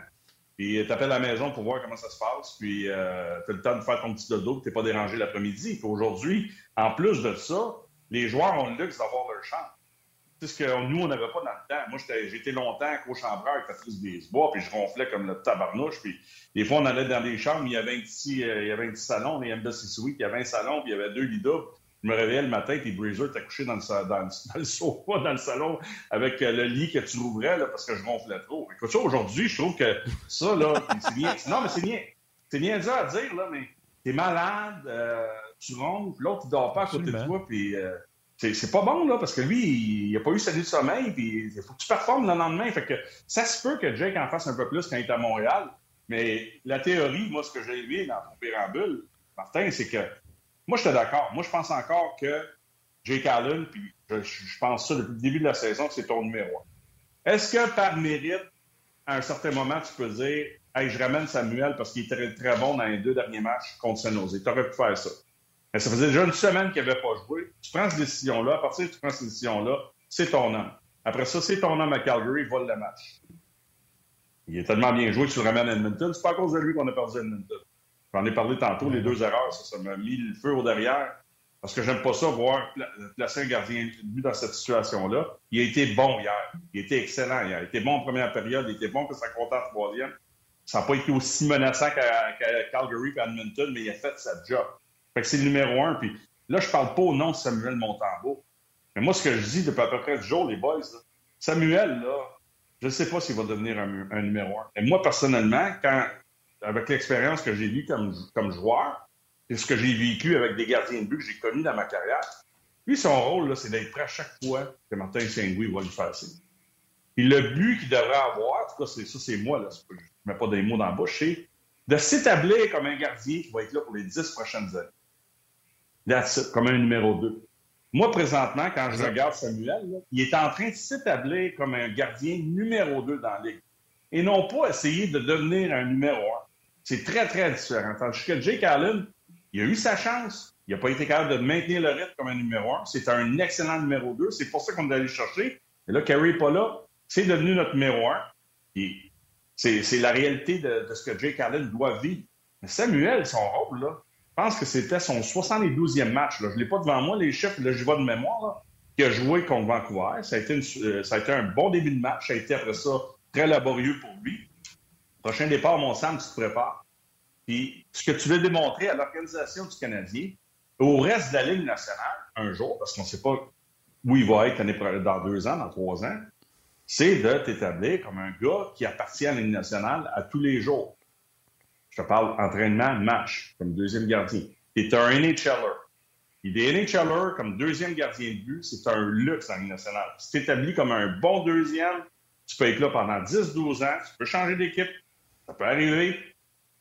E: puis tu appelles à la maison pour voir comment ça se passe, puis euh, tu as le temps de faire ton petit dodo, tu n'es pas dérangé l'après-midi. Aujourd'hui, en plus de ça, les joueurs ont le luxe d'avoir leur chambre. C'est ce que nous, on n'avait pas dans le temps. Moi, été longtemps co-chambreur avec Patrice Bisbois, puis je ronflais comme le tabarnouche. Puis des fois, on allait dans des chambres, il y avait un petit, euh, il y avait un petit salon, les Embassy Suite, il y avait un salon, puis il y avait deux lits doubles. Je me réveillais le matin, puis Breezer était couché dans le, dans, le, sofa, dans le salon, avec euh, le lit que tu rouvrais, là, parce que je ronflais trop. Écoute, ça, aujourd'hui, je trouve que ça, là, c'est bien. Non, mais c'est bien. C'est bien à dire, là, mais t'es malade, euh, tu ronfles, l'autre, il dort pas à côté de toi, puis euh, c'est pas bon, là, parce que lui, il n'a pas eu sa nuit de sommeil, puis il faut que tu performes le lendemain. Fait que ça se peut que Jake en fasse un peu plus quand il est à Montréal, mais la théorie, moi, ce que j'ai vu dans ton pérambule, Martin, c'est que moi, je suis d'accord. Moi, je pense encore que Jake Allen, puis je, pense ça depuis le début de la saison, c'est ton numéro un. Est-ce que par mérite, à un certain moment, tu peux dire Hey, je ramène Samuel parce qu'il est très, très bon dans les deux derniers matchs contre San Jose? Tu aurais pu faire ça. Mais ça faisait déjà une semaine qu'il n'avait pas joué. Tu prends cette décision-là. À partir de tu prends cette décision-là, c'est ton homme. Après ça, c'est ton homme à Calgary, vole le match. Il est tellement bien joué que tu le ramènes à Edmonton. C'est pas à cause de lui qu'on a perdu Edmonton. J'en ai parlé tantôt, les deux erreurs, ça, m'a mis le feu au derrière. Parce que j'aime pas ça, voir placer un gardien dans cette situation-là. Il a été bon hier. Il a été excellent hier. Il a été bon en première période. Il était bon que ça compte en troisième. Ça n'a pas été aussi menaçant qu'à Calgary et Edmonton, mais il a fait sa job. Fait que c'est le numéro un. Puis là, je parle pas au nom de Samuel Montembeau. Mais moi, ce que je dis depuis à peu près du jour, les boys, Samuel, là, je ne sais pas s'il va devenir un, numéro un. Et moi, personnellement, quand, avec l'expérience que j'ai eue comme, comme joueur, et ce que j'ai vécu avec des gardiens de but que j'ai connus dans ma carrière, lui, son rôle, c'est d'être prêt à chaque fois que Martin Saint-Louis va lui faire signe. Puis le but qu'il devrait avoir, en tout cas, c'est ça, c'est moi, là, je ne mets pas des mots dans la bouche, c'est de s'établir comme un gardien qui va être là pour les dix prochaines années. That's it, comme un numéro 2. Moi, présentement, quand je regarde Samuel, il est en train de s'établir comme un gardien numéro 2 dans la Ligue. Et non pas essayer de devenir un numéro 1. C'est très, très différent. Tandis que Jake Allen, il a eu sa chance. Il n'a pas été capable de maintenir le rythme comme un numéro 1. C'est un excellent numéro 2. C'est pour ça qu'on est allé chercher. Et là, Carey n'est pas là. C'est devenu notre numéro 1. Et c'est la réalité de, ce que Jake Allen doit vivre. Mais Samuel, son rôle, là, je pense que c'était son 72e match. Je ne l'ai pas devant moi, les chiffres, là, je vois de mémoire, qui a joué contre Vancouver. Ça a, été euh, ça a été un bon début de match. Ça a été après ça très laborieux pour lui. Prochain départ, mon Sam, tu te prépares. Puis ce que tu veux démontrer à l'organisation du Canadien, au reste de la Ligue nationale, un jour, parce qu'on ne sait pas où il va être dans deux ans, dans trois ans, c'est de t'établir comme un gars qui appartient à la Ligue nationale à tous les jours. Je te parle entraînement, match, comme deuxième gardien. Tu es un NHLer. Il est NHLer comme deuxième gardien de but, c'est un luxe en Ligue nationale. Si tu t'établis comme un bon deuxième, tu peux être là pendant 10-12 ans, tu peux changer d'équipe, ça peut arriver,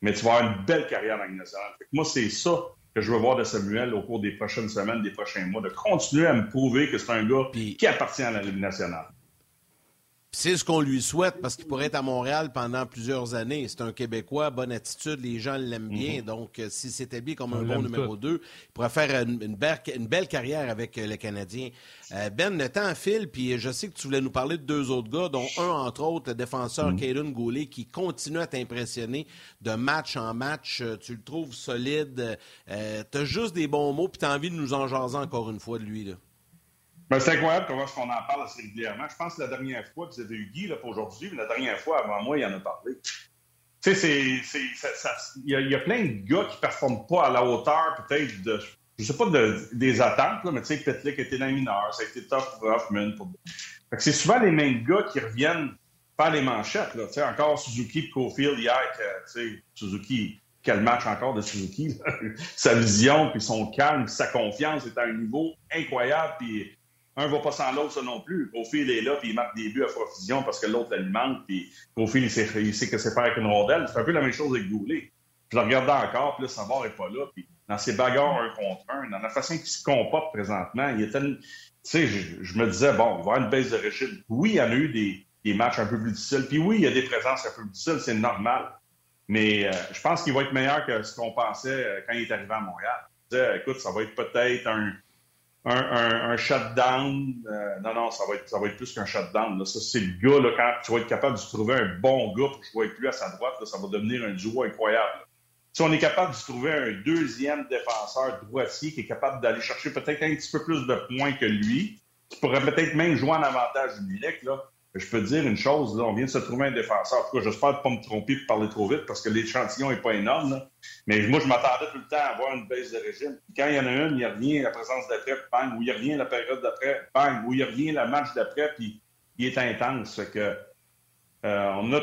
E: mais tu vas avoir une belle carrière en Ligue nationale. moi, c'est ça que je veux voir de Samuel au cours des prochaines semaines, des prochains mois, de continuer à me prouver que c'est un gars qui appartient à la Ligue nationale.
A: C'est ce qu'on lui souhaite parce qu'il pourrait être à Montréal pendant plusieurs années. C'est un Québécois, bonne attitude, les gens l'aiment bien. Mhm. Donc, euh, s'il s'établit comme un bon numéro 2, il pourrait faire une, belle, carrière avec euh, le Canadien. Euh, ben, le temps file, puis je sais que tu voulais nous parler de deux autres gars, dont un, entre autres, le défenseur mm Goulet, qui continue à t'impressionner de match en match. Tu le trouves solide. tu as juste des bons mots, puis tu as envie de nous en jaser encore une fois de lui. Là.
E: Ben, c'est incroyable comment on en parle assez régulièrement. Je pense que la dernière fois, vous avez eu Guy là, pour aujourd'hui, mais la dernière fois, avant moi, il en a parlé. Tu sais, il y, a plein de gars qui ne performent pas à la hauteur, peut-être, de, je sais pas, des attentes, mais tu sais, Petlick était dans les mineurs, ça a été tough pour Hoffman. Pour... c'est souvent les mêmes gars qui reviennent faire les manchettes. Là. Encore Suzuki et Cofield hier, sais, Suzuki, quel match encore de Suzuki. sa vision, puis son calme, sa confiance est à un niveau incroyable, puis un va pas sans l'autre, ça non plus. Kofi, il est là, puis il marque des buts à profusion parce que l'autre l'alimente, puis Kofi, il sait, il sait que c'est faire avec une rondelle. C'est un peu la même chose avec Goulet. Je le regardais encore, puis là, Savard n'est pas là, puis dans ses bagarres un contre un, dans la façon qu'il se comporte présentement, il était... Tu sais, je, me disais, bon, il va y avoir une baisse de régime. Oui, il y en a eu des, des matchs un peu plus difficiles, puis oui, il y a des présences un peu plus difficiles, c'est normal. Mais euh, je pense qu'il va être meilleur que ce qu'on pensait euh, quand il est arrivé à Montréal. Je disais, écoute, ça va être peut-être un un, shutdown. Euh, non, non, ça va être, ça va être plus qu'un shutdown. Là. Ça, c'est le gars, là, quand tu vas être capable de trouver un bon gars pour jouer avec lui à sa droite, là, ça va devenir un duo incroyable. Si on est capable de trouver un deuxième défenseur droitier qui est capable d'aller chercher peut-être un petit peu plus de points que lui, qui pourrait peut-être même jouer en avantage du là, je peux te dire une chose, là, on vient de se trouver un défenseur. En tout cas, j'espère pas me tromper et parler trop vite parce que l'échantillon n'est pas énorme. Mais moi, je m'attendais tout le temps à avoir une baisse de régime. quand il y en a une, il revient la présence d'après, bang, ou il revient la période d'après, bang, ou il revient la match d'après, puis il est intense. Fait que, euh, on a,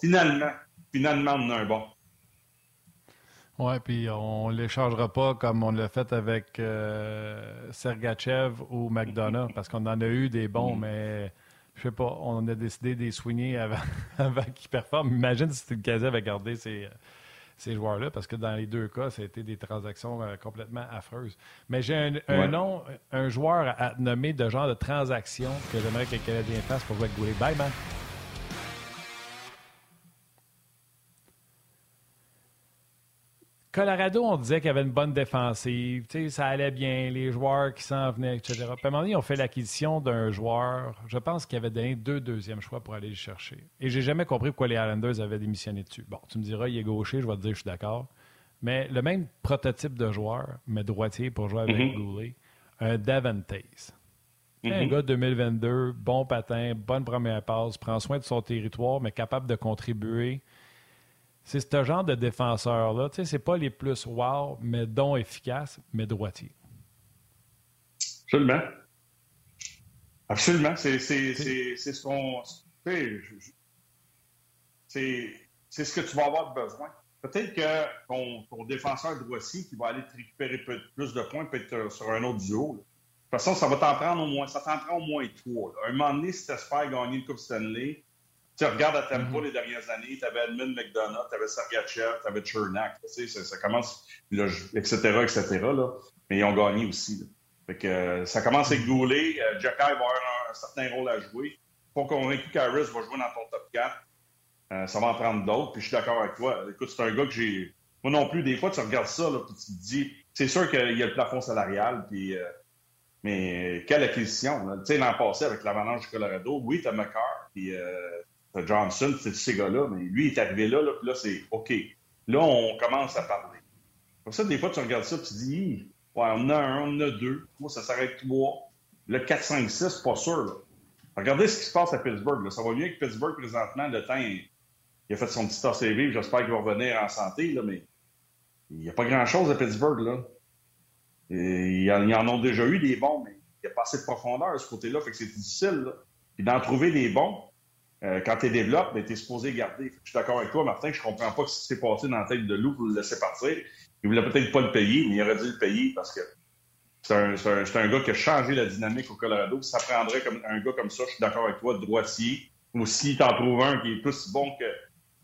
E: finalement, finalement, on a un bon.
B: Oui, puis on ne l'échangera pas comme on l'a fait avec euh, Sergachev ou McDonough, parce qu'on en a eu des bons, mm. mais je sais pas, on a décidé de les soigner avant, avant qu'ils performent. Imagine si le Canadien avait gardé ces, ces joueurs-là, parce que dans les deux cas, ça a été des transactions euh, complètement affreuses. Mais j'ai un, nom, un joueur à, nommer de genre de transaction que j'aimerais que le Canadien fasse pour jouer avec Goulet. Bye, man! Colorado, on disait qu'il y avait une bonne défensive, ça allait bien, les joueurs qui s'en venaient, etc. Puis à un moment donné, on fait l'acquisition d'un joueur, je pense qu'il avait donné deux deuxièmes choix pour aller le chercher. Et j'ai jamais compris pourquoi les Islanders avaient démissionné dessus. Bon, tu me diras, il est gaucher, je vais te dire, je suis d'accord. Mais le même prototype de joueur, mais droitier pour jouer avec mm Goulet, un Devon Un mhm. gars 2022, bon patin, bonne première passe, prend soin de son territoire, mais capable de contribuer c'est ce genre de défenseur-là. Tu sais, c'est pas les plus wow, mais dont efficaces, mais droitiers.
E: Absolument. Absolument. C'est ce qu'on. C'est ce que tu vas avoir besoin. Peut-être que ton, défenseur droitier qui va aller te récupérer plus de points peut être sur un autre duo. De toute façon, ça va t'en prendre au moins, ça t'en prend au moins trois. Un moment donné, si tu espères gagner le Coupe Stanley, tu regardes à Tempo mm-hmm. les dernières années, tu avais Edmund McDonough, tu avais Sergachev, tu avais Chernak. Tu sais, ça, commence, là, etc., etc. Là, mais ils ont gagné aussi. Là. Fait que, euh, ça commence avec Goulet. Euh, va avoir un, certain rôle à jouer. Pas convaincu qu'Harris va jouer dans ton top 4. Euh, ça va en prendre d'autres. Puis je suis d'accord avec toi. Écoute, c'est un gars que j'ai. Moi non plus, des fois, tu regardes ça, là, puis tu te dis, c'est sûr qu'il y a le plafond salarial, puis. Euh, mais quelle acquisition! Tu sais, l'an passé, avec l'avalanche du Colorado, oui, tu as McCarr, puis Johnson, c'est ces gars-là, mais lui, il est arrivé là, là puis là, c'est OK. Là, on commence à parler. Pour ça, des fois, tu regardes ça, tu dis, ouais, on a un, on a deux. Moi, ça s'arrête trois. Le 4, 5, 6, pas sûr. Regardez ce qui se passe à Pittsburgh. Ça va bien que Pittsburgh, présentement, le temps, il, a fait son petit CV. J'espère qu'il va revenir en santé, mais il n'y a pas grand-chose à Pittsburgh. Là. Et, ils en ont déjà eu des bons, mais il n'y a pas assez de profondeur à ce côté-là, fait que c'est difficile. Puis d'en trouver des bons, euh, quand tu développes, ben, tu es supposé garder. Je suis d'accord avec toi, Martin, je comprends pas ce qui s'est passé dans la tête de Lou pour le laisser partir. Il voulait peut-être pas le payer, mais il aurait dû le payer parce que c'est un, gars qui a changé la dynamique au Colorado. Ça prendrait comme un gars comme ça, je suis d'accord avec toi, droitier. Ou si tu en trouves un qui est plus bon que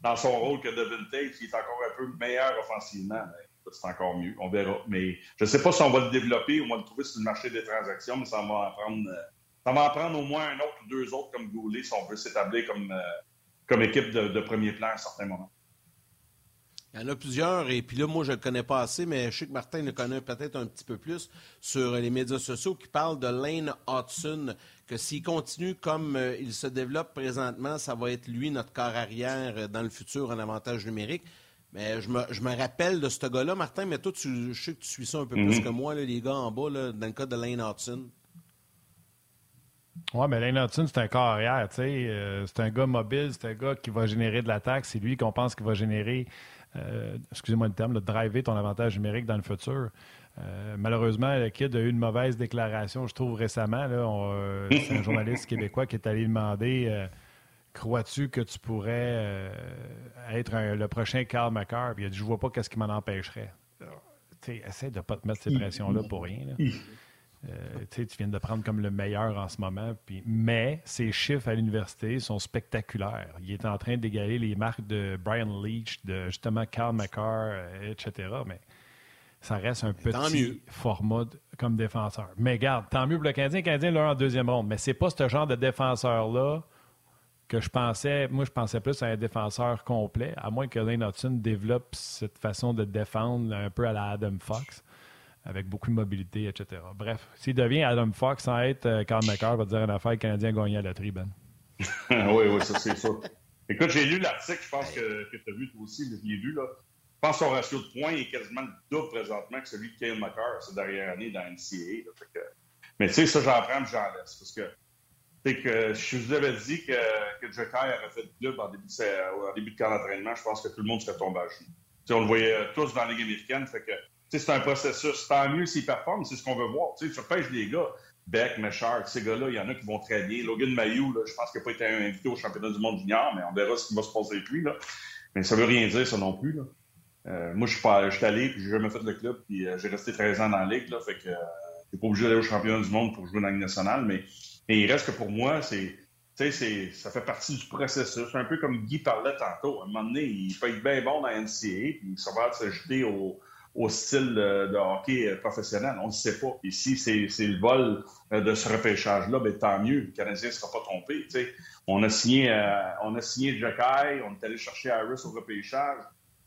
E: dans son rôle que Devin Tate, qui est encore un peu meilleur offensivement, ben, c'est encore mieux. On verra. Mais je ne sais pas si on va le développer ou on va le trouver sur le marché des transactions, mais ça va en prendre, ça va en prendre au moins un autre ou deux autres comme Goulet si on veut s'établir comme, euh, comme équipe de, de premier plan à un certain moment.
A: Il y en a plusieurs, et puis là, moi, je ne le connais pas assez, mais je sais que Martin le connaît peut-être un petit peu plus sur les médias sociaux qui parlent de Lane Hudson, que s'il continue comme euh, il se développe présentement, ça va être lui, notre corps arrière, euh, dans le futur en avantage numérique. Mais je me, je me rappelle de ce gars-là, Martin, mais toi, tu, je sais que tu suis ça un peu plus
E: Mhm.
A: que moi, là, les gars en bas, là, dans le cas de Lane Hudson.
B: Oui, mais Lane Hudson, c'est un corps arrière, tu sais. euh, c'est un gars mobile, c'est un gars qui va générer de l'attaque. C'est lui qu'on pense qu'il va générer, euh, excusez-moi le terme, de driver ton avantage numérique dans le futur. Euh, malheureusement, le kid a eu une mauvaise déclaration, je trouve, récemment. C'est un journaliste québécois qui est allé demander Crois-tu que tu pourrais être un- le prochain Carl McCarr Puis il a dit Je vois pas qu'est-ce qui m'en empêcherait. Tu sais, essaie de ne pas te mettre ces pressions-là pour rien. là. Euh, tu viens de prendre comme le meilleur en ce moment. Puis, mais ses chiffres à l'université sont spectaculaires. Il est en train d'égaler les marques de Brian Leach, de justement Carl McCarr, euh, etc. Mais ça reste un petit format de- comme défenseur. Mais garde, tant mieux pour le Canadien. Le Canadien l'a en deuxième ronde. Mais c'est pas ce genre de défenseur-là que je pensais. Moi, je pensais plus à un défenseur complet, à moins que Lane Hudson développe cette façon de défendre un peu à la Adam Fox avec beaucoup de mobilité, etc. Bref, s'il devient Adam Fox sans être euh, Carl McCarr, va te dire une affaire, le Canadien gagné à la loterie, Ben.
E: oui, oui, ça, c'est ça. Écoute, j'ai lu l'article, je pense que, que tu as vu toi aussi, je l'ai lu. Là. Je pense que son ratio de points est quasiment le double présentement que celui de Kyle McCarr, cette dernière année dans la NCAA. là. Fait que- Mais tu sais, ça, j'en prends, puis j'en laisse. Parce que, tu sais, que je vous avais dit que, que Jokai aurait fait le club en début de, en début de camp d'entraînement, je pense que tout le monde serait tombé à genoux. Tu sais, on le voyait euh, tous dans la Ligue américaine. Fait que, c'est un processus. Tant mieux s'ils performent, c'est ce qu'on veut voir. Tu sais, tu repêches les gars. Beck, Meshard, ces gars-là, il y en a qui vont très bien. Logan Mayou, je pense qu'il n'a pas été invité au championnat du monde junior, mais on verra ce qui va se passer avec lui. Là. Mais ça veut rien dire, ça non plus. Euh, moi, je suis je suis allé, puis j'ai jamais fait le club, puis euh, j'ai resté 13 ans dans la ligue. Là, fait que euh, t'es pas obligé d'aller au championnat du monde pour jouer dans la Ligue nationale, mais il reste que pour moi, c'est. C'est- ça fait partie du processus. Un peu comme Guy parlait tantôt. À un moment donné, il peut être bien bon dans la NCAA, puis ça va s'ajouter au, au style euh, de hockey euh, professionnel. On ne sait pas. Ici, c'est le vol euh, de ce repêchage-là, ben, tant mieux. Le Canadien ne sera pas trompé. On a signé, euh, on a signé Jacky, on est allé chercher Harris au repêchage.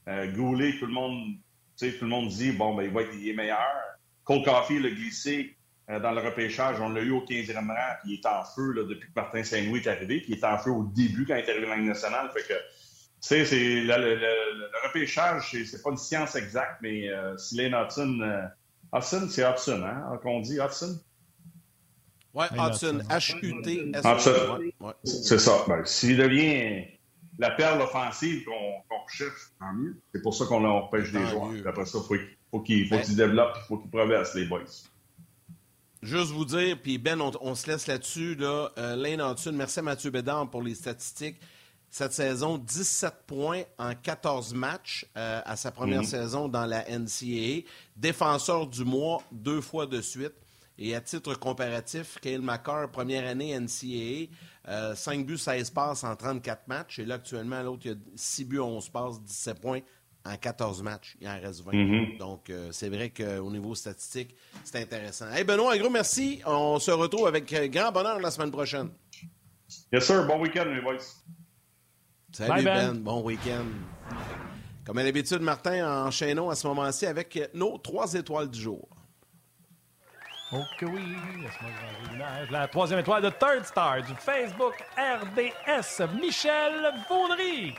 E: Euh, Goulet, tout le monde, tout le monde dit bon, ben, il va être il est meilleur. Cole Caulfield l'a glissé euh, dans le repêchage. On l'a eu au 15e rang, puis il est en feu là, depuis que Martin Saint-Louis est arrivé, puis il est en feu au début quand il est arrivé dans la nationale. Fait que, tu sais, c'est, le, le- le- le repêchage, c'est, c'est pas une science exacte, mais euh, si Lane Hudson, euh, Hudson, c'est Hudson, hein, qu'on dit Hudson?
A: Oui, Hudson,
B: Hudson.
A: H-U-T-S.
E: Hudson.
A: Ouais, ouais.
E: C'est ça. Ben, s'il devient la perle offensive qu'on qu'on recherche, tant mieux. C'est pour ça qu'on on repêche des joueurs. après ça, il faut, faut qu'ils faut
A: Ben-
E: qu'ils développent, il faut qu'ils progressent, les boys.
A: Juste vous dire, puis Ben, on, on se laisse là-dessus. Là, Euh, Lane Hudson, merci à Mathieu Bédard pour les statistiques. Cette saison, 17 points en 14 matchs euh, à sa première
E: Mhm.
A: saison dans la NCAA. Défenseur du mois deux fois de suite. Et à titre comparatif, Kyle McCarr, première année NCAA, euh, 5 buts, 16 passes en 34 matchs. Et là, actuellement, l'autre, il y a 6 buts, 11 passes, 17 points en 14 matchs. Il en reste 20.
E: Mhm.
A: Donc, euh, c'est vrai qu'au niveau statistique, c'est intéressant. Hey Benoît, un gros merci. On se retrouve avec euh, grand bonheur la semaine prochaine.
E: Yes, sir. Bon week-end, les boys.
A: Salut
B: Bye,
A: Ben.
B: Ben.
A: bon week-end. Comme à l'habitude, Martin, enchaînons à ce moment-ci avec nos trois étoiles du jour.
B: Ok oui, laisse-moi l'image. La troisième étoile de Third Star du Facebook RDS, Michel Vaudry.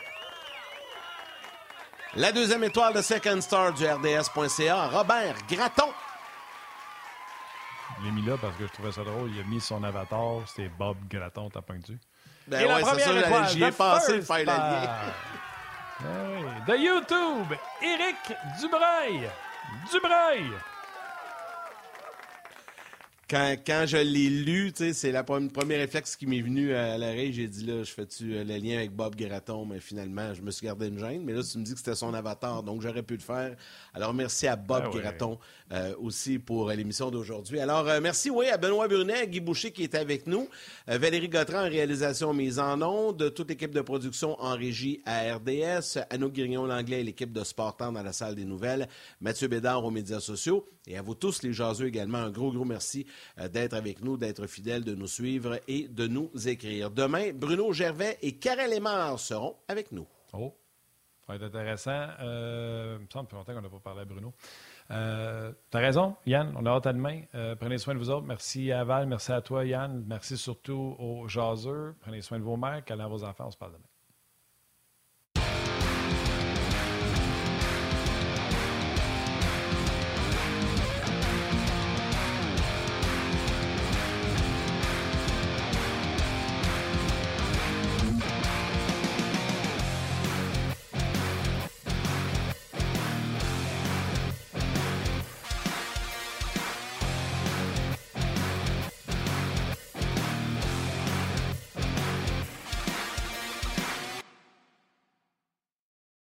A: La deuxième étoile de Second Star du RDS.ca, Robert Graton.
B: Je l'ai mis là parce que je trouvais ça drôle. Il a mis son avatar, c'était Bob Graton, t'as dessus.
A: Ben
B: Et la
A: ouais, c'est
B: première
A: ça,
B: étoile
A: j'y ai pensé de faire
B: oui. De YouTube, Éric Dubreuil. Dubreuil.
A: Quand, quand je l'ai lu, c'est pre- premier réflexe qui m'est venu à l'oreille. J'ai dit là, je fais-tu euh, le lien avec Bob Graton, mais finalement, je me suis gardé une gêne. Mais là, tu me dis que c'était son avatar, donc j'aurais pu le faire. Alors, merci à Bob
B: Ah.
A: Graton euh, aussi pour euh, l'émission d'aujourd'hui. Alors, euh, merci, oui, à Benoît Brunet, à Guy Boucher qui est avec nous, euh, Valérie Gautran en réalisation mise en ondes, toute l'équipe de production en régie à RDS, Anouk Grignon-Langlais et l'équipe de Sport Temps dans la salle des nouvelles, Mathieu Bédard aux médias sociaux, et à vous tous les jaseux également, un gros, gros merci euh, d'être avec nous, d'être fidèles, de nous suivre et de nous écrire. Demain, Bruno Gervais et Karel Lemar seront avec nous.
B: Oh, ça va être intéressant. Euh, il me semble fait longtemps qu'on n'a pas parlé à Bruno. Euh, T'as raison, Yann, on a hâte à demain. Euh, prenez soin de vous autres. Merci à Val, merci à toi, Yann. Merci surtout aux jaseux. Prenez soin de vos mères, à vos enfants. On se parle demain.